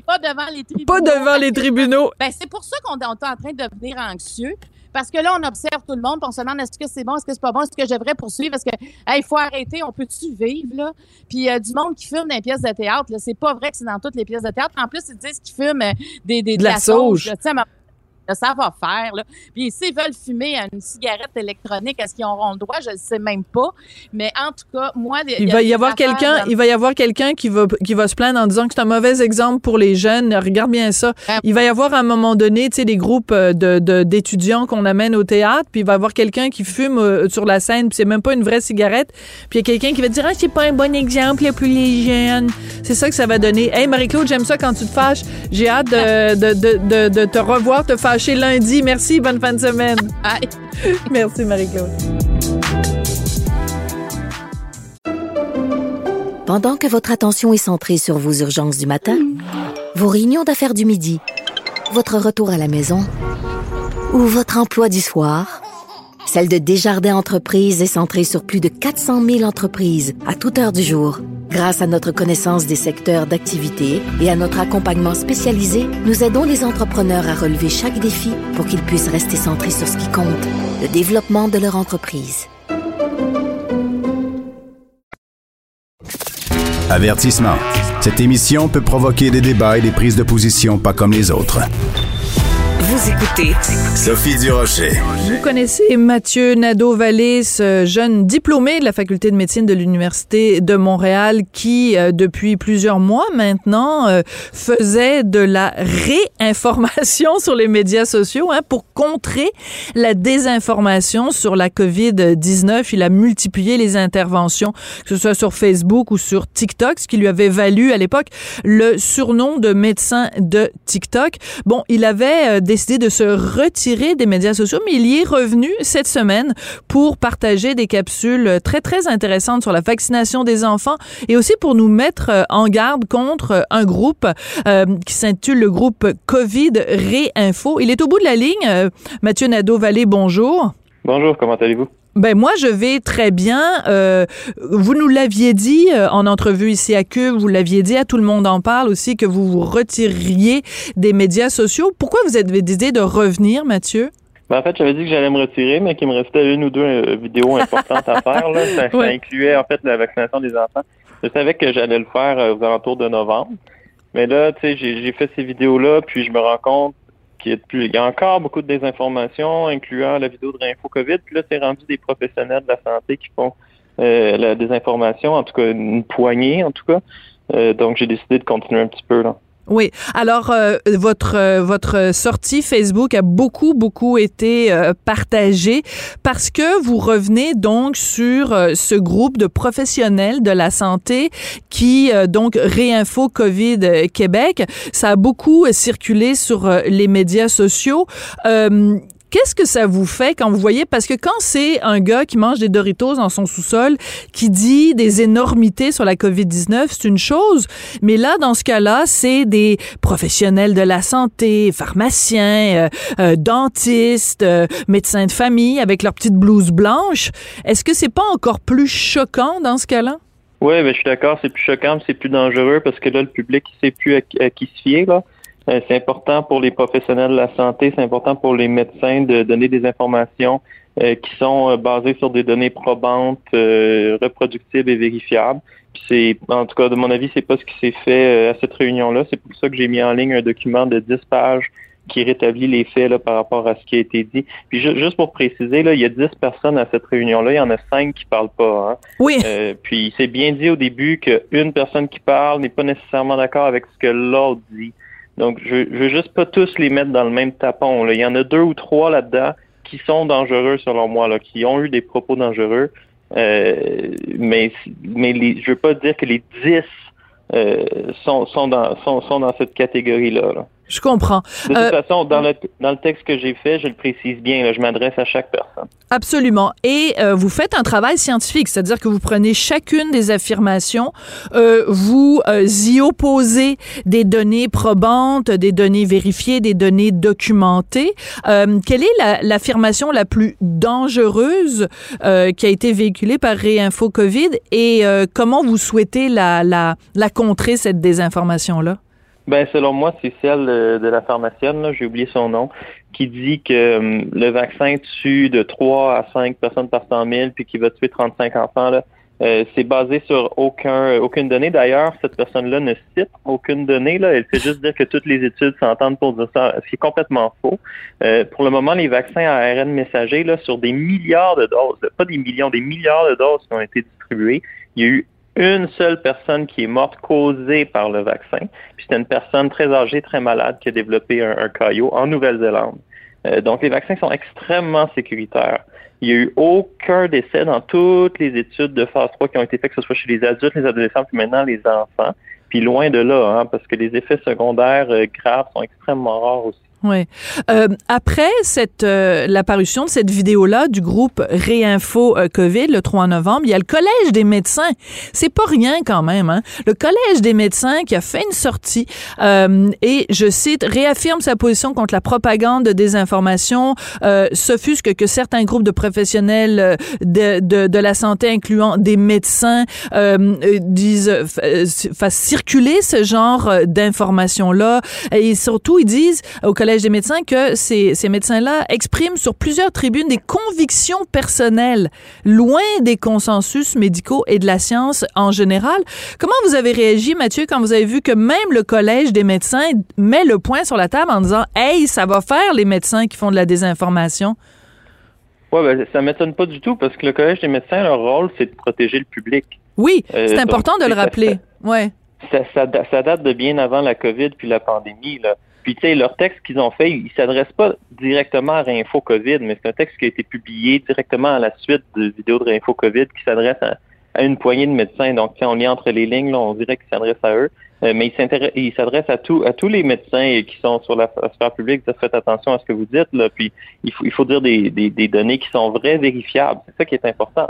Pas devant les tribunaux. Pas devant les tribunaux. Ben, c'est pour ça qu'on est en train de devenir anxieux. Parce que là, on observe tout le monde, puis on se demande est-ce que c'est bon, est-ce que c'est pas bon, est-ce que je devrais poursuivre, parce que il faut arrêter, on peut-tu vivre là? Puis euh, du monde qui fume dans les pièces de théâtre, là, c'est pas vrai que c'est dans toutes les pièces de théâtre. En plus, ils disent qu'ils fument euh, des, des de, la, sauge ça va faire. Là. Puis s'ils veulent fumer une cigarette électronique, est-ce qu'ils auront le droit? Je ne sais même pas. Mais en tout cas, moi... Il, va y avoir quelqu'un il va y avoir quelqu'un qui va, qui va se plaindre en disant que c'est un mauvais exemple pour les jeunes. Regarde bien ça. Il va y avoir à un moment donné, tu sais, des groupes euh, de, d'étudiants qu'on amène au théâtre, puis il va y avoir quelqu'un qui fume euh, sur la scène, puis c'est même pas une vraie cigarette. Puis il y a quelqu'un qui va dire « Ah, c'est pas un bon exemple pour les jeunes. » C'est ça que ça va donner. Hey, Marie-Claude, j'aime ça quand tu te fâches. J'ai hâte de, de, de, de, te revoir, te fâcher chez lundi. Merci, bonne fin de semaine. Merci, Marie-Claude. Pendant que votre attention est centrée sur vos urgences du matin, vos réunions d'affaires du midi, votre retour à la maison ou votre emploi du soir, celle de Desjardins Entreprises est centrée sur plus de 400 000 entreprises à toute heure du jour. Grâce à notre connaissance des secteurs d'activité et à notre accompagnement spécialisé, nous aidons les entrepreneurs à relever chaque défi pour qu'ils puissent rester centrés sur ce qui compte, le développement de leur entreprise. Avertissement. Cette émission peut provoquer des débats et des prises de position pas comme les autres. Vous écoutez Sophie Durocher. Vous connaissez Mathieu Nadeau-Vallée, ce jeune diplômé de la faculté de médecine de l'Université de Montréal qui, euh, depuis plusieurs mois maintenant, euh, faisait de la réinformation sur les médias sociaux hein, pour contrer la désinformation sur la COVID-19. Il a multiplié les interventions, que ce soit sur Facebook ou sur TikTok, ce qui lui avait valu à l'époque le surnom de médecin de TikTok. Bon, il avait euh, décidé de se retirer des médias sociaux, mais il y est revenu cette semaine pour partager des capsules très, très intéressantes sur la vaccination des enfants et aussi pour nous mettre euh, en garde contre un groupe euh, qui s'intitule le groupe COVID Réinfo. Il est au bout de la ligne. Euh, Mathieu Nadeau-Vallée, bonjour. Bonjour, comment allez-vous? Ben moi je vais très bien. Euh, vous nous l'aviez dit euh, en entrevue ici à Cube, vous l'aviez dit à tout le monde en parle aussi que vous vous retiriez des médias sociaux. Pourquoi vous avez décidé de revenir, Mathieu? Ben, en fait, j'avais dit que j'allais me retirer, mais qu'il me restait une ou deux euh, vidéos importantes à faire. Là. Ça, ça, incluait en fait la vaccination des enfants. Je savais que j'allais le faire aux alentours de novembre. Mais là, tu sais, j'ai fait ces vidéos-là, puis je me rends compte il y a encore beaucoup de désinformation, incluant la vidéo de Réinfo COVID. Puis là, c'est rendu des professionnels de la santé qui font euh, la désinformation, en tout cas une poignée, en tout cas. Euh, donc, j'ai décidé de continuer un petit peu là. Oui. Alors, euh, votre euh, votre sortie Facebook a beaucoup beaucoup été euh, partagée parce que vous revenez donc sur ce groupe de professionnels de la santé qui donc réinfo Covid Québec. Ça a beaucoup circulé sur les médias sociaux. Qu'est-ce que ça vous fait quand vous voyez, parce que quand c'est un gars qui mange des Doritos dans son sous-sol, qui dit des énormités sur la COVID-19, c'est une chose, mais là, dans ce cas-là, c'est des professionnels de la santé, pharmaciens, euh, euh, dentistes, euh, médecins de famille avec leur petite blouse blanche. Est-ce que c'est pas encore plus choquant dans ce cas-là? Oui, ben, je suis d'accord, c'est plus choquant, c'est plus dangereux parce que là, le public, il sait plus à, qui se fier, là. Euh, c'est important pour les professionnels de la santé, c'est important pour les médecins de donner des informations euh, qui sont euh, basées sur des données probantes, reproductibles et vérifiables. C'est, en tout cas, de mon avis, c'est pas ce qui s'est fait à cette réunion-là. C'est pour ça que j'ai mis en ligne un document de 10 pages qui rétablit les faits là, par rapport à ce qui a été dit. Puis juste pour préciser, là, il y a 10 personnes à cette réunion-là, il y en a 5 qui parlent pas. Hein. Oui. Euh, puis c'est bien dit au début qu'une personne qui parle n'est pas nécessairement d'accord avec ce que l'autre dit. Donc, je, je veux juste pas tous les mettre dans le même tapon. Là. Il y en a deux ou trois là-dedans qui sont dangereux selon moi, là, qui ont eu des propos dangereux. Euh, mais mais les, je veux pas dire que les 10 euh, sont, sont, dans, sont, sont dans cette catégorie-là. Là. Je comprends. De toute euh, façon, dans le, dans le texte que j'ai fait, je le précise bien, je m'adresse à chaque personne. Absolument. Et euh, vous faites un travail scientifique, c'est-à-dire que vous prenez chacune des affirmations, euh, vous euh, y opposez des données probantes, des données vérifiées, des données documentées. Euh, quelle est l'affirmation la, plus dangereuse qui a été véhiculée par Réinfo COVID et comment vous souhaitez la, la, la contrer, cette désinformation-là? Ben, selon moi, c'est celle de, la pharmacienne, j'ai oublié son nom, qui dit que hum, le vaccin tue de 3 à 5 personnes par 100 000 puis qui va tuer 35 enfants. Là. Euh, c'est basé sur aucun aucune donnée. D'ailleurs, cette personne-là ne cite aucune donnée. Là. Elle fait juste dire que toutes les études s'entendent pour dire ça, ce qui est complètement faux. Euh, pour le moment, les vaccins à ARN messager, là, sur des milliards de doses, pas des millions, des milliards de doses qui ont été distribuées, il y a eu une seule personne qui est morte causée par le vaccin. Puis c'était une personne très âgée, très malade qui a développé un, un caillot en Nouvelle-Zélande. Euh, donc les vaccins sont extrêmement sécuritaires. Il n'y a eu aucun décès dans toutes les études de phase 3 qui ont été faites, que ce soit chez les adultes, les adolescents, puis maintenant les enfants. Puis loin de là, hein, parce que les effets secondaires euh, graves sont extrêmement rares aussi. Oui. Euh, après cette euh, l'apparition de cette vidéo-là du groupe Réinfo euh, COVID le 3 novembre, il y a le Collège des médecins. C'est pas rien quand même. Hein? Le Collège des médecins qui a fait une sortie euh, et, je cite, réaffirme sa position contre la propagande de désinformation, euh, s'offusque que certains groupes de professionnels de, de, de la santé, incluant des médecins, disent fassent circuler ce genre d'informations-là. Et surtout, ils disent au Collège des médecins que ces, ces médecins-là expriment sur plusieurs tribunes des convictions personnelles, loin des consensus médicaux et de la science en général. Comment vous avez réagi, Mathieu, quand vous avez vu que même le Collège des médecins met le point sur la table en disant Hey, ça va faire les médecins qui font de la désinformation? Oui, ben, ça m'étonne pas du tout parce que le Collège des médecins, leur rôle, c'est de protéger le public. Oui, c'est euh, important de le rappeler. Ouais. Ça, ça, ça, date de bien avant la COVID puis la pandémie. Là. Puis, tu sais, leur texte qu'ils ont fait, ils s'adressent pas directement à Réinfo COVID, mais c'est un texte qui a été publié directement à la suite de vidéos de Réinfo COVID qui s'adresse à, une poignée de médecins. Donc, on lit entre les lignes, là, on dirait qu'il s'adresse à eux. Euh, mais il s'adresse à, à tous les médecins qui sont sur la sphère publique. Faites attention à ce que vous dites. Là, puis, il faut, il faut dire des données qui sont vraies, vérifiables. C'est ça qui est important.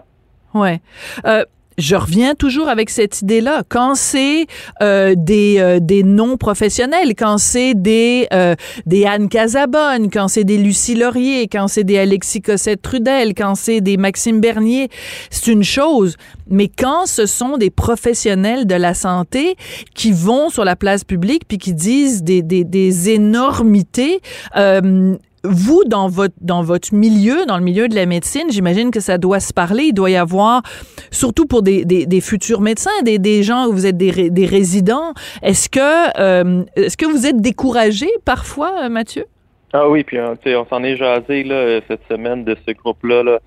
Ouais. Euh, je reviens toujours avec cette idée-là. Quand c'est euh, des, euh, des non-professionnels, quand c'est des, euh, des Anne Casabonne, quand c'est des Lucie Laurier, quand c'est des Alexis Cossette-Trudel, quand c'est des Maxime Bernier, c'est une chose. Mais quand ce sont des professionnels de la santé qui vont sur la place publique puis qui disent des, des, des énormités, euh, vous, dans votre, dans votre milieu, dans le milieu de la médecine, j'imagine que ça doit se parler. Il doit y avoir, surtout pour des, des, futurs médecins, des, des gens où vous êtes des, des résidents. Est-ce que, euh, est-ce que vous êtes découragé parfois, euh, Mathieu? Ah oui, puis on s'en est jasé là, cette semaine de ce groupe-là, là,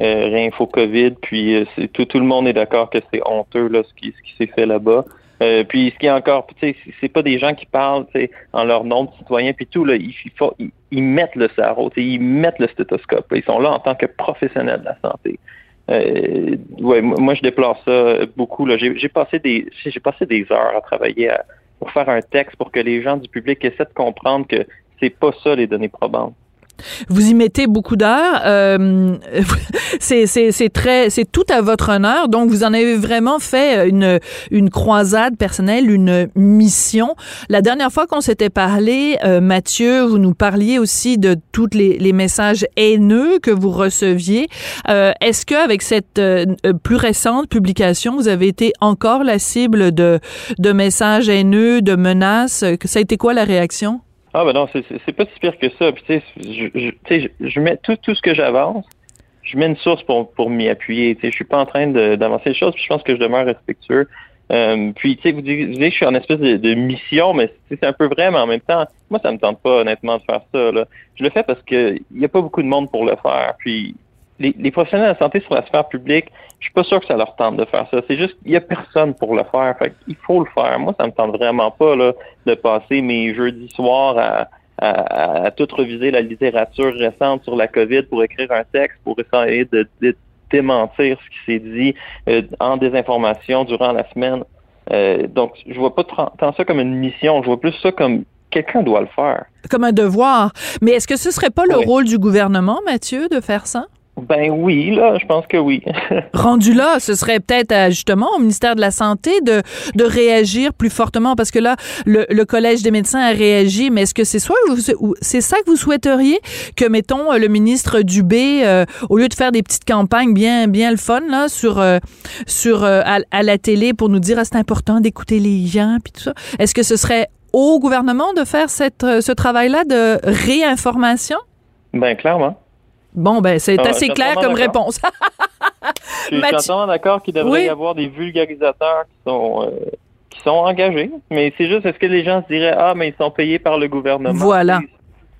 euh, Réinfo COVID, puis tout, tout le monde est d'accord que c'est honteux là, ce qui, ce qui s'est fait là-bas. Euh, puis ce qui est encore, tu sais, c'est pas des gens qui parlent en leur nom de citoyen puis tout là, ils, mettent le sarreau, ils mettent le stéthoscope. Ils sont là en tant que professionnels de la santé. Euh, ouais, moi je déplore ça beaucoup. Là. J'ai, passé des, j'ai passé des heures à travailler pour faire un texte pour que les gens du public essaient de comprendre que c'est pas ça les données probantes. Vous y mettez beaucoup d'heures. Euh, c'est très, c'est tout à votre honneur. Donc, vous en avez vraiment fait une, une croisade personnelle, une mission. La dernière fois qu'on s'était parlé, euh, Mathieu, vous nous parliez aussi de tous les, les messages haineux que vous receviez. Euh, Est-ce que avec cette euh, plus récente publication, vous avez été encore la cible de, de messages haineux, de menaces? Ça a été quoi la réaction? Ah ben non, c'est pas si pire que ça. Puis tu sais, je, je, je, mets tout, tout ce que j'avance, je mets une source pour, pour m'y appuyer. Tu sais, je suis pas en train d'avancer les choses, puis je pense que je demeure respectueux. Euh, puis tu sais, vous dites que je suis en espèce de, mission, mais c'est un peu vrai, mais en même temps, moi ça me tente pas honnêtement de faire ça. Là. Je le fais parce que il y a pas beaucoup de monde pour le faire. Puis les, les, professionnels de la santé sur la sphère publique, je suis pas sûr que ça leur tente de faire ça. C'est juste qu'il y a personne pour le faire. Fait il faut le faire. Moi, ça me tente vraiment pas là, de passer mes jeudis soirs à, à, à, tout reviser la littérature récente sur la COVID pour écrire un texte, pour essayer de, de démentir ce qui s'est dit euh, en désinformation durant la semaine. Euh, donc, je vois pas tant ça comme une mission, je vois plus ça comme quelqu'un doit le faire. Comme un devoir. Mais est-ce que ce serait pas le rôle du gouvernement, Mathieu, de faire ça? Ben oui, là, je pense que oui. Rendu là, ce serait peut-être euh, justement au ministère de la Santé de, de réagir plus fortement parce que là, le, le Collège des médecins a réagi, mais est-ce que c'est soit c'est ça que vous souhaiteriez? Que, mettons, le ministre Dubé, euh, au lieu de faire des petites campagnes bien, bien le fun, là, sur, euh, sur à, à, la télé pour nous dire ah, c'est important d'écouter les gens, puis tout ça, est-ce que ce serait au gouvernement de faire cette, ce travail-là de réinformation? Ben clairement. Bon, ben, c'est ah, assez clair comme réponse. je suis entièrement d'accord qu'il devrait y avoir des vulgarisateurs qui sont, euh, qui sont engagés, mais c'est juste, est-ce que les gens se diraient, ah, mais ils sont payés par le gouvernement? Voilà.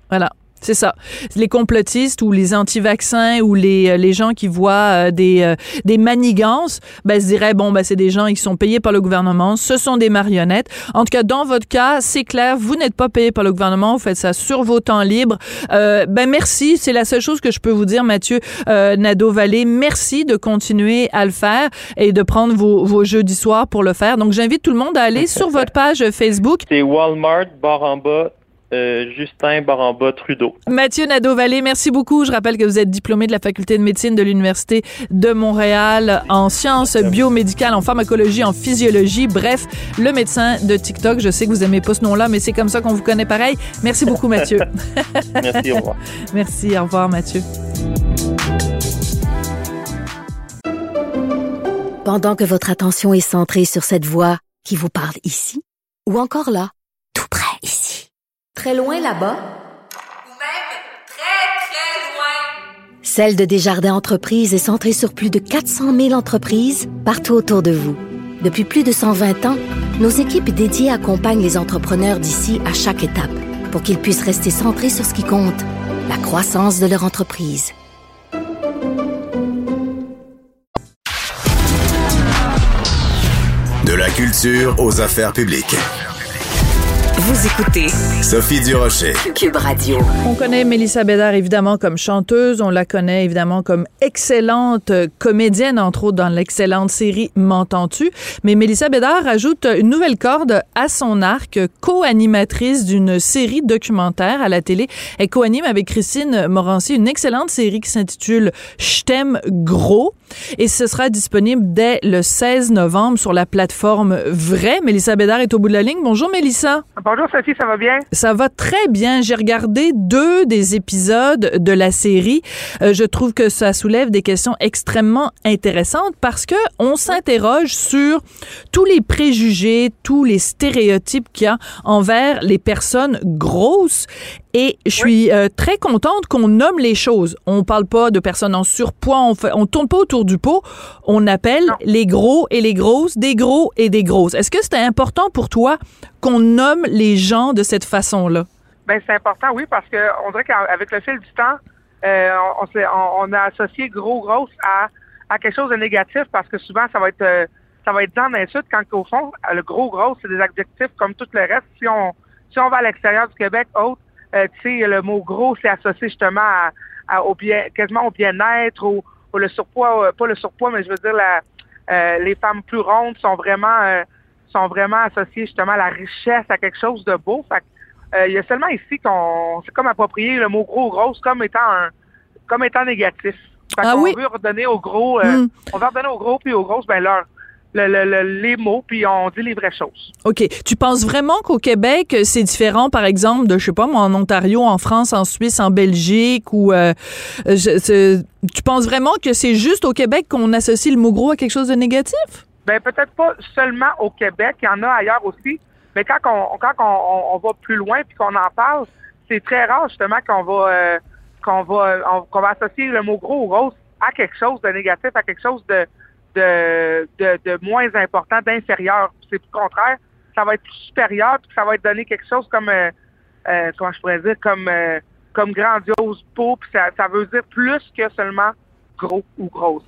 Voilà. C'est ça. Les complotistes ou les anti-vaccins ou les, euh, les gens qui voient euh, des, euh, des manigances, ben, se diraient, bon, ben, c'est des gens qui sont payés par le gouvernement, ce sont des marionnettes. En tout cas, dans votre cas, c'est clair, vous n'êtes pas payé par le gouvernement, vous faites ça sur vos temps libres. Euh, ben, merci. C'est la seule chose que je peux vous dire, Mathieu euh, Nadeau-Vallée. Merci de continuer à le faire et de prendre vos, vos jeudis soirs pour le faire. Donc, j'invite tout le monde à aller sur votre page Facebook. C'est Walmart, barre en bas, euh, Justin Baramba Trudeau. Mathieu Nadeau-Vallée, merci beaucoup. Je rappelle que vous êtes diplômé de la faculté de médecine de l'Université de Montréal en sciences biomédicales, en pharmacologie, en physiologie. Bref, le médecin de TikTok. Je sais que vous aimez pas ce nom-là, mais c'est comme ça qu'on vous connaît pareil. Merci beaucoup, Mathieu. merci, au revoir. Merci, au revoir, Mathieu. Pendant que votre attention est centrée sur cette voix qui vous parle ici, ou encore là, Très loin là-bas? Ou même très, très loin? Celle de Desjardins Entreprises est centrée sur plus de 400 000 entreprises partout autour de vous. Depuis plus de 120 ans, nos équipes dédiées accompagnent les entrepreneurs d'ici à chaque étape pour qu'ils puissent rester centrés sur ce qui compte, la croissance de leur entreprise. De la culture aux affaires publiques. Vous écoutez Sophie Durocher, Cube Radio. On connaît Mélissa Bédard évidemment comme chanteuse, on la connaît évidemment comme excellente comédienne, entre autres dans l'excellente série M'entends-tu? Mais Mélissa Bédard ajoute une nouvelle corde à son arc, co-animatrice d'une série documentaire à la télé. Elle co-anime avec Christine Morancy une excellente série qui s'intitule Je t'aime gros et ce sera disponible dès le 16 novembre sur la plateforme Vrai. Mélissa Bédard est au bout de la ligne. Bonjour Mélissa. Bonjour Sophie, ça va bien? Ça va très bien. J'ai regardé deux des épisodes de la série. Euh, je trouve que ça soulève des questions extrêmement intéressantes parce que on s'interroge sur tous les préjugés, tous les stéréotypes qu'il y a envers les personnes grosses et je suis euh, très contente qu'on nomme les choses. On parle pas de personnes en surpoids, on fait, on tourne pas autour du pot. On appelle les gros et les grosses des gros et des grosses. Est-ce que c'était important pour toi qu'on nomme les gens de cette façon-là? Ben c'est important, oui, parce que on dirait qu'avec le fil du temps, euh, on, on, on, a associé gros grosse à, à quelque chose de négatif parce que souvent ça va être euh, ça va être dans l'insulte quand au fond le gros gros c'est des adjectifs comme tout le reste. Si on si on va à l'extérieur du Québec, autre euh, tu sais, le mot gros, c'est associé justement à, au bien, quasiment au bien-être, ou le surpoids, euh, pas le surpoids, mais je veux dire, la, euh, les femmes plus rondes sont vraiment, sont vraiment associées justement à la richesse, à quelque chose de beau. Fait il y a seulement ici qu'on c'est comme approprié le mot gros ou grosse comme étant un comme étant négatif. Fait Ah qu'on oui. veut redonner aux gros, euh, Mm. on veut redonner aux gros puis aux grosses, ben leur le- le- le- les mots, puis on dit les vraies choses. OK. Tu penses vraiment qu'au Québec, c'est différent, par exemple, de, je sais pas, moi, en Ontario, en France, en Suisse, en Belgique, ou euh, je- tu penses vraiment que c'est juste au Québec qu'on associe le mot gros à quelque chose de négatif? Ben peut-être pas seulement au Québec, il y en a ailleurs aussi. Mais quand on quand on, on- va plus loin puis qu'on en parle, c'est très rare justement qu'on va euh, qu'on va on- qu'on va associer le mot gros ou grosse à quelque chose de négatif, à quelque chose de de, moins important, d'inférieur. C'est le contraire. Ça va être supérieur puis ça va être donné quelque chose comme euh, euh, comment je pourrais dire comme euh, comme grandiose, beau, puis ça, veut dire plus que seulement gros ou grosse.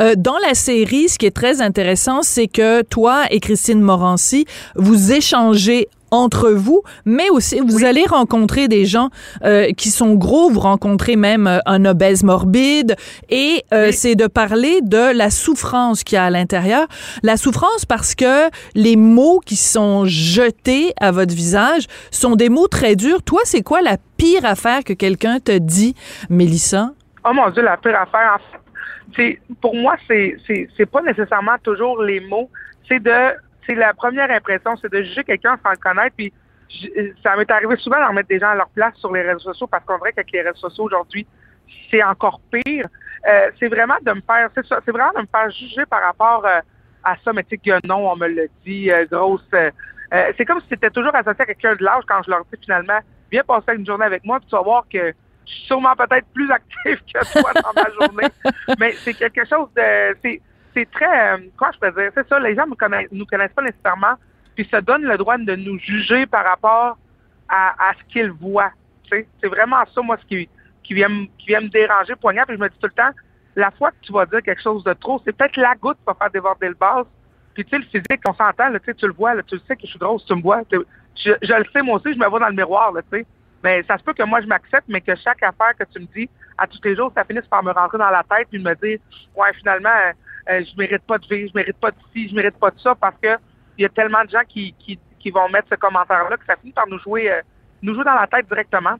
Euh, dans la série, ce qui est très intéressant, c'est que toi et Christine Morancy, vous échangez entre vous, mais aussi vous allez rencontrer des gens euh, qui sont gros, vous rencontrez même euh, un obèse morbide, et euh, c'est de parler de la souffrance qu'il y a à l'intérieur. La souffrance parce que les mots qui sont jetés à votre visage sont des mots très durs. Toi, c'est quoi la pire affaire que quelqu'un te dit, Mélissa? Oh mon Dieu, la pire affaire, c'est, pour moi, c'est, c'est, c'est pas nécessairement toujours les mots. C'est de, c'est la première impression, c'est de juger quelqu'un sans le connaître. Puis, ça m'est arrivé souvent d'en mettre des gens à leur place sur les réseaux sociaux parce qu'on dirait qu'avec les réseaux sociaux aujourd'hui, c'est encore pire. Euh, c'est vraiment de me faire, c'est ça, c'est vraiment de me faire juger par rapport euh, à ça. Mais tu sais, guenon, on me l'a dit, euh, grosse. euh, euh, c'est comme si c'était toujours associé à quelqu'un de l'âge quand je leur dis finalement, viens passer une journée avec moi, puis tu vas voir que je suis sûrement peut-être plus actif que toi dans ma journée. Mais c'est quelque chose de. C'est, c'est très. euh, comment je peux dire? C'est ça, les gens ne connaissent, nous connaissent pas nécessairement, puis se donnent le droit de nous juger par rapport à, ce qu'ils voient. C'est vraiment ça, moi, ce qui, qui, vient, qui vient me déranger, poignard. Puis je me dis tout le temps, la fois que tu vas dire quelque chose de trop, c'est peut-être la goutte qui va faire déborder le vase. Puis tu sais, le physique, on s'entend, tu le vois, tu le sais que je suis grosse, tu me vois. Je, le sais, moi aussi, je me vois dans le miroir, tu sais. Mais ça se peut que moi, je m'accepte, mais que chaque affaire que tu me dis, à tous les jours, ça finisse par me rentrer dans la tête puis me dire, ouais, finalement, euh, je mérite pas de vivre, je mérite pas de ci, je mérite pas de ça, parce que il y a tellement de gens qui, qui, vont mettre ce commentaire-là que ça finit par nous jouer, euh, nous jouer dans la tête directement.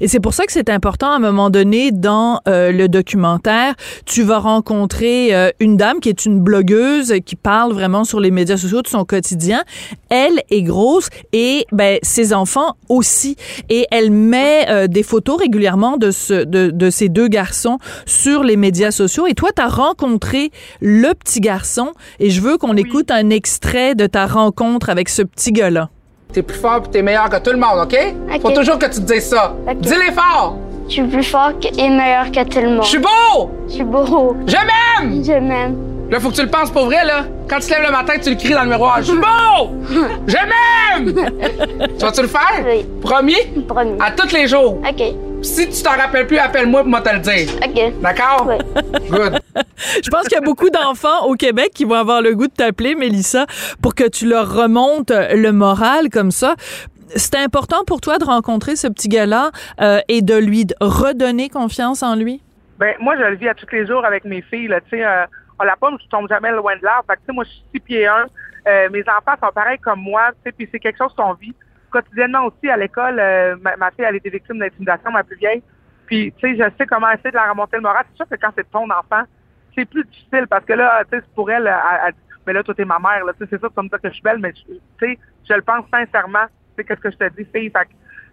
Et c'est pour ça que c'est important à un moment donné dans euh, le documentaire, tu vas rencontrer euh, une dame qui est une blogueuse qui parle vraiment sur les médias sociaux de son quotidien. Elle est grosse et ben ses enfants aussi et elle met euh, des photos régulièrement de ce de, de ces deux garçons sur les médias sociaux et toi tu as rencontré le petit garçon et je veux qu'on écoute un extrait de ta rencontre avec ce petit gars-là. T'es plus fort pis t'es meilleur que tout le monde, OK? Faut toujours que tu te dises ça. Dis-les fort! Je suis plus fort et meilleur que tout le monde. Je suis beau! Je suis beau. Je m'aime! Je m'aime. Là, faut que tu le penses pour vrai, là. Quand tu te lèves le matin, tu le cries dans le miroir. Je suis beau! Je m'aime! tu vas-tu le faire? Oui. Promis? Promis. À tous les jours. OK. Si tu t'en rappelles plus, appelle-moi pour moi te le dire. OK. D'accord? Good. Je pense qu'il y a beaucoup d'enfants au Québec qui vont avoir le goût de t'appeler, Mélissa, pour que tu leur remontes le moral comme ça. C'était important pour toi de rencontrer ce petit gars-là euh, et de lui redonner confiance en lui? Ben, moi, je le vis à tous les jours avec mes filles, là, euh, on la pomme, je tombe jamais loin de l'arbre. Moi, je suis six pieds un. Euh, mes enfants sont pareils comme moi, puis c'est quelque chose qu'on vit quotidiennement aussi à l'école. euh, ma, ma fille, elle été victime d'intimidation, ma plus vieille. Puis, tu sais, je sais comment essayer de la remonter le moral. C'est sûr que quand c'est ton enfant, c'est plus difficile parce que là, tu sais, pour elle, elle, elle mais là, toi, t'es ma mère, là, tu sais, c'est ça, tu vas me dire que je suis belle, mais, tu sais, je le pense sincèrement. Tu sais, qu'est-ce que je te dis, fille? Fait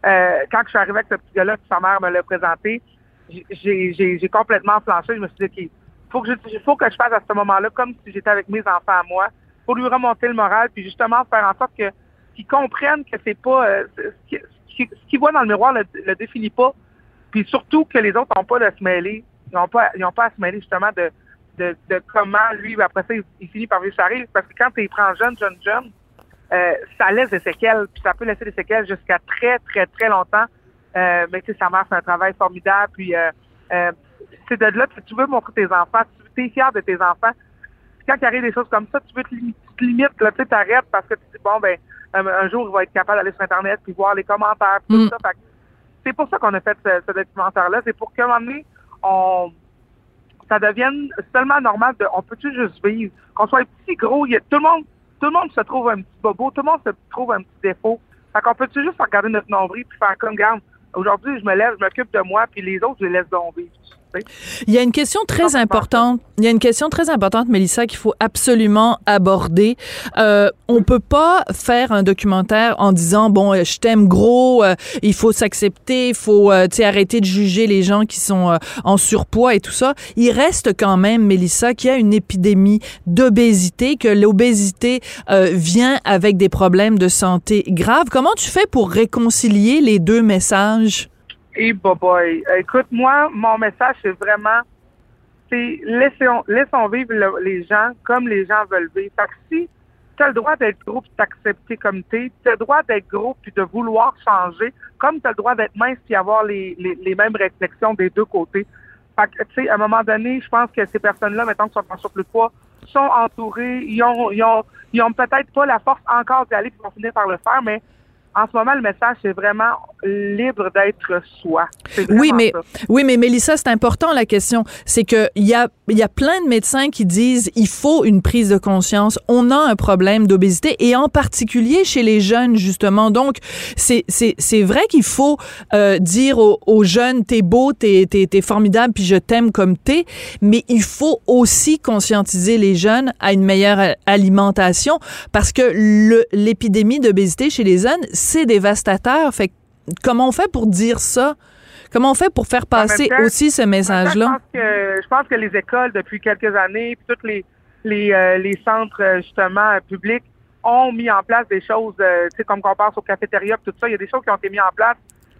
euh, quand je suis arrivée avec ce petit gars-là, puis sa mère me l'a présenté, j'ai complètement flanché. Je me suis dit, OK, faut que je, faut que je fasse à ce moment-là comme si j'étais avec mes enfants à moi, pour lui remonter le moral, puis justement faire en sorte que qu'ils comprennent que c'est pas euh, ce qui- ce qui- ce qu'ils voient dans le miroir le, le définit pas, puis surtout que les autres n'ont pas de se mêler, ils n'ont pas, pas à se mêler justement de, de, de comment lui après ça il, il finit par vivre sa rive, parce que quand tu prends jeune, jeune, jeune, euh, ça laisse des séquelles, puis ça peut laisser des séquelles jusqu'à très, très, très longtemps. Euh, mais tu sais, sa mère fait un travail formidable, puis euh, c'est de là que tu veux montrer tes enfants, tu es fier de tes enfants. Puis quand il arrive des choses comme ça, tu veux te, te limites, là, tu t'arrêtes parce que tu dis, bon, ben, un, jour, il va être capable d'aller sur Internet puis voir les commentaires, puis tout ça. Fait que c'est pour ça qu'on a fait ce, ce documentaire-là. C'est pour qu'à un moment donné, on, ça devienne seulement normal de, on peut-tu juste vivre? Qu'on soit petit, gros, y a, tout le monde, tout le monde se trouve un petit bobo, tout le monde se trouve un petit défaut. Fait qu'on peut-tu juste regarder notre nombril puis faire comme, garde, aujourd'hui, je me lève, je m'occupe de moi, puis les autres, je les laisse vivre. Il y a une question très importante. Il y a une question très importante, Mélissa, qu'il faut absolument aborder. Euh, on peut pas faire un documentaire en disant bon, euh, je t'aime gros, euh, il faut s'accepter, il faut euh, arrêter de juger les gens qui sont euh, en surpoids et tout ça. Il reste quand même, Mélissa, qu'il y a une épidémie d'obésité, que l'obésité vient avec des problèmes de santé graves. Comment tu fais pour réconcilier les deux messages? Et boy, écoute, moi, mon message, c'est vraiment, c'est laissons, vivre les gens comme les gens veulent vivre. Fait que si tu as le droit d'être gros et t'accepter comme t'es, tu as le droit d'être gros puis de vouloir changer, comme tu as le droit d'être mince puis avoir les, les, les, mêmes réflexions des deux côtés. Fait que, tu sais, à un moment donné, je pense que ces personnes-là, maintenant qui sont en surplus de poids, sont entourées, ils ont, ils ont, ils ont peut-être pas la force encore d'y aller, puis vont finir par le faire, mais en ce moment, le message, c'est vraiment libre d'être soi. Oui, mais, oui, mais Mélissa, c'est important la question. C'est que il y a, y a plein de médecins qui disent il faut une prise de conscience. On a un problème d'obésité et en particulier chez les jeunes, justement. Donc, c'est, vrai qu'il faut euh, dire aux, aux, jeunes t'es beau, t'es, t'es formidable, puis je t'aime comme t'es, mais il faut aussi conscientiser les jeunes à une meilleure alimentation parce que l'épidémie d'obésité chez les jeunes, c'est dévastateur. Fait comment on fait pour dire ça? Comment on fait pour faire passer aussi ce message-là? Je, pense que les écoles, depuis quelques années, puis tous les, les, euh, les centres, euh, justement, publics, ont mis en place des choses, euh, tu sais, comme qu'on pense au cafétéria, tout ça, il y a des choses qui ont été mises en place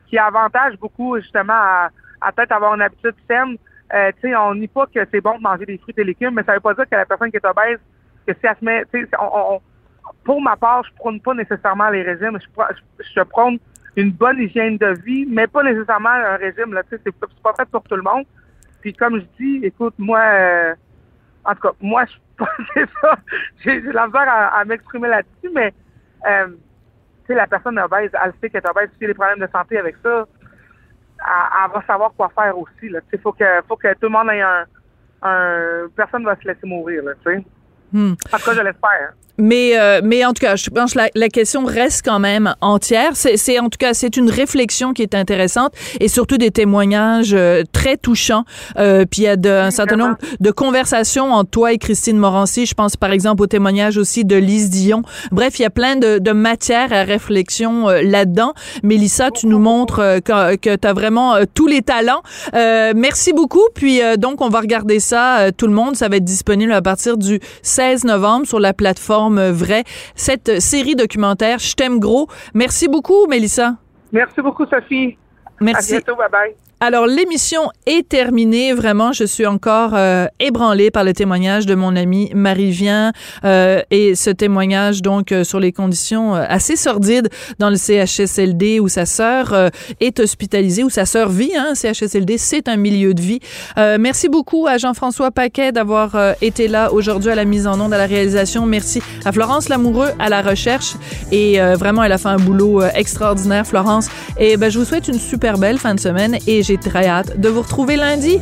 qui avantagent beaucoup, justement, à, à peut-être avoir une habitude saine. Euh, tu sais, on nie pas que c'est bon de manger des fruits et des légumes, mais ça veut pas dire que la personne qui est obèse, que si elle se met, tu sais, on, on, pour ma part, je prône pas nécessairement les régimes. Je, je, prône une bonne hygiène de vie, mais pas nécessairement un régime. Là, c'est, c'est pas fait pour tout le monde. Puis comme je dis, écoute, moi, euh, en tout cas, moi, je c'est ça. J'ai, j'ai la misère à, m'exprimer là-dessus, mais euh, tu sais, la personne obèse, elle sait qu'elle est obèse, si elle a des problèmes de santé avec ça, elle, va savoir quoi faire aussi. Là. Faut que, faut que tout le monde ait un, un personne va se laisser mourir, là, tu sais. Hmm. En tout cas, je l'espère. Mais, euh, mais en tout cas, je pense que la, la question reste quand même entière. C'est en tout cas, c'est une réflexion qui est intéressante et surtout des témoignages euh, très touchants. Euh, puis il y a de, un certain nombre de conversations entre toi et Christine Morancy. Je pense par exemple au témoignage aussi de Lise Dion. Bref, il y a plein de, de matière à réflexion euh, là-dedans. Mélissa, tu nous montres euh, que, que tu as vraiment tous les talents. merci beaucoup. Puis donc, on va regarder ça, tout le monde. Ça va être disponible à partir du 16 novembre sur la plateforme vrai. Cette série documentaire, Je t'aime gros. Merci beaucoup, Mélissa. Merci beaucoup, Sophie. Merci. À bientôt. Bye bye. Alors, l'émission est terminée. Vraiment, je suis encore euh, ébranlée par le témoignage de mon amie Marie Vien euh, et ce témoignage, donc, euh, sur les conditions euh, assez sordides dans le CHSLD où sa sœur euh, est hospitalisée, où sa sœur vit. Hein, CHSLD, c'est un milieu de vie. merci beaucoup à Jean-François Paquet d'avoir été là aujourd'hui à la mise en onde, à la réalisation. Merci à Florence Lamoureux à la recherche. Et vraiment, elle a fait un boulot extraordinaire, Florence. Et ben, je vous souhaite une super belle fin de semaine et j'ai très hâte de vous retrouver lundi.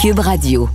Cube Radio.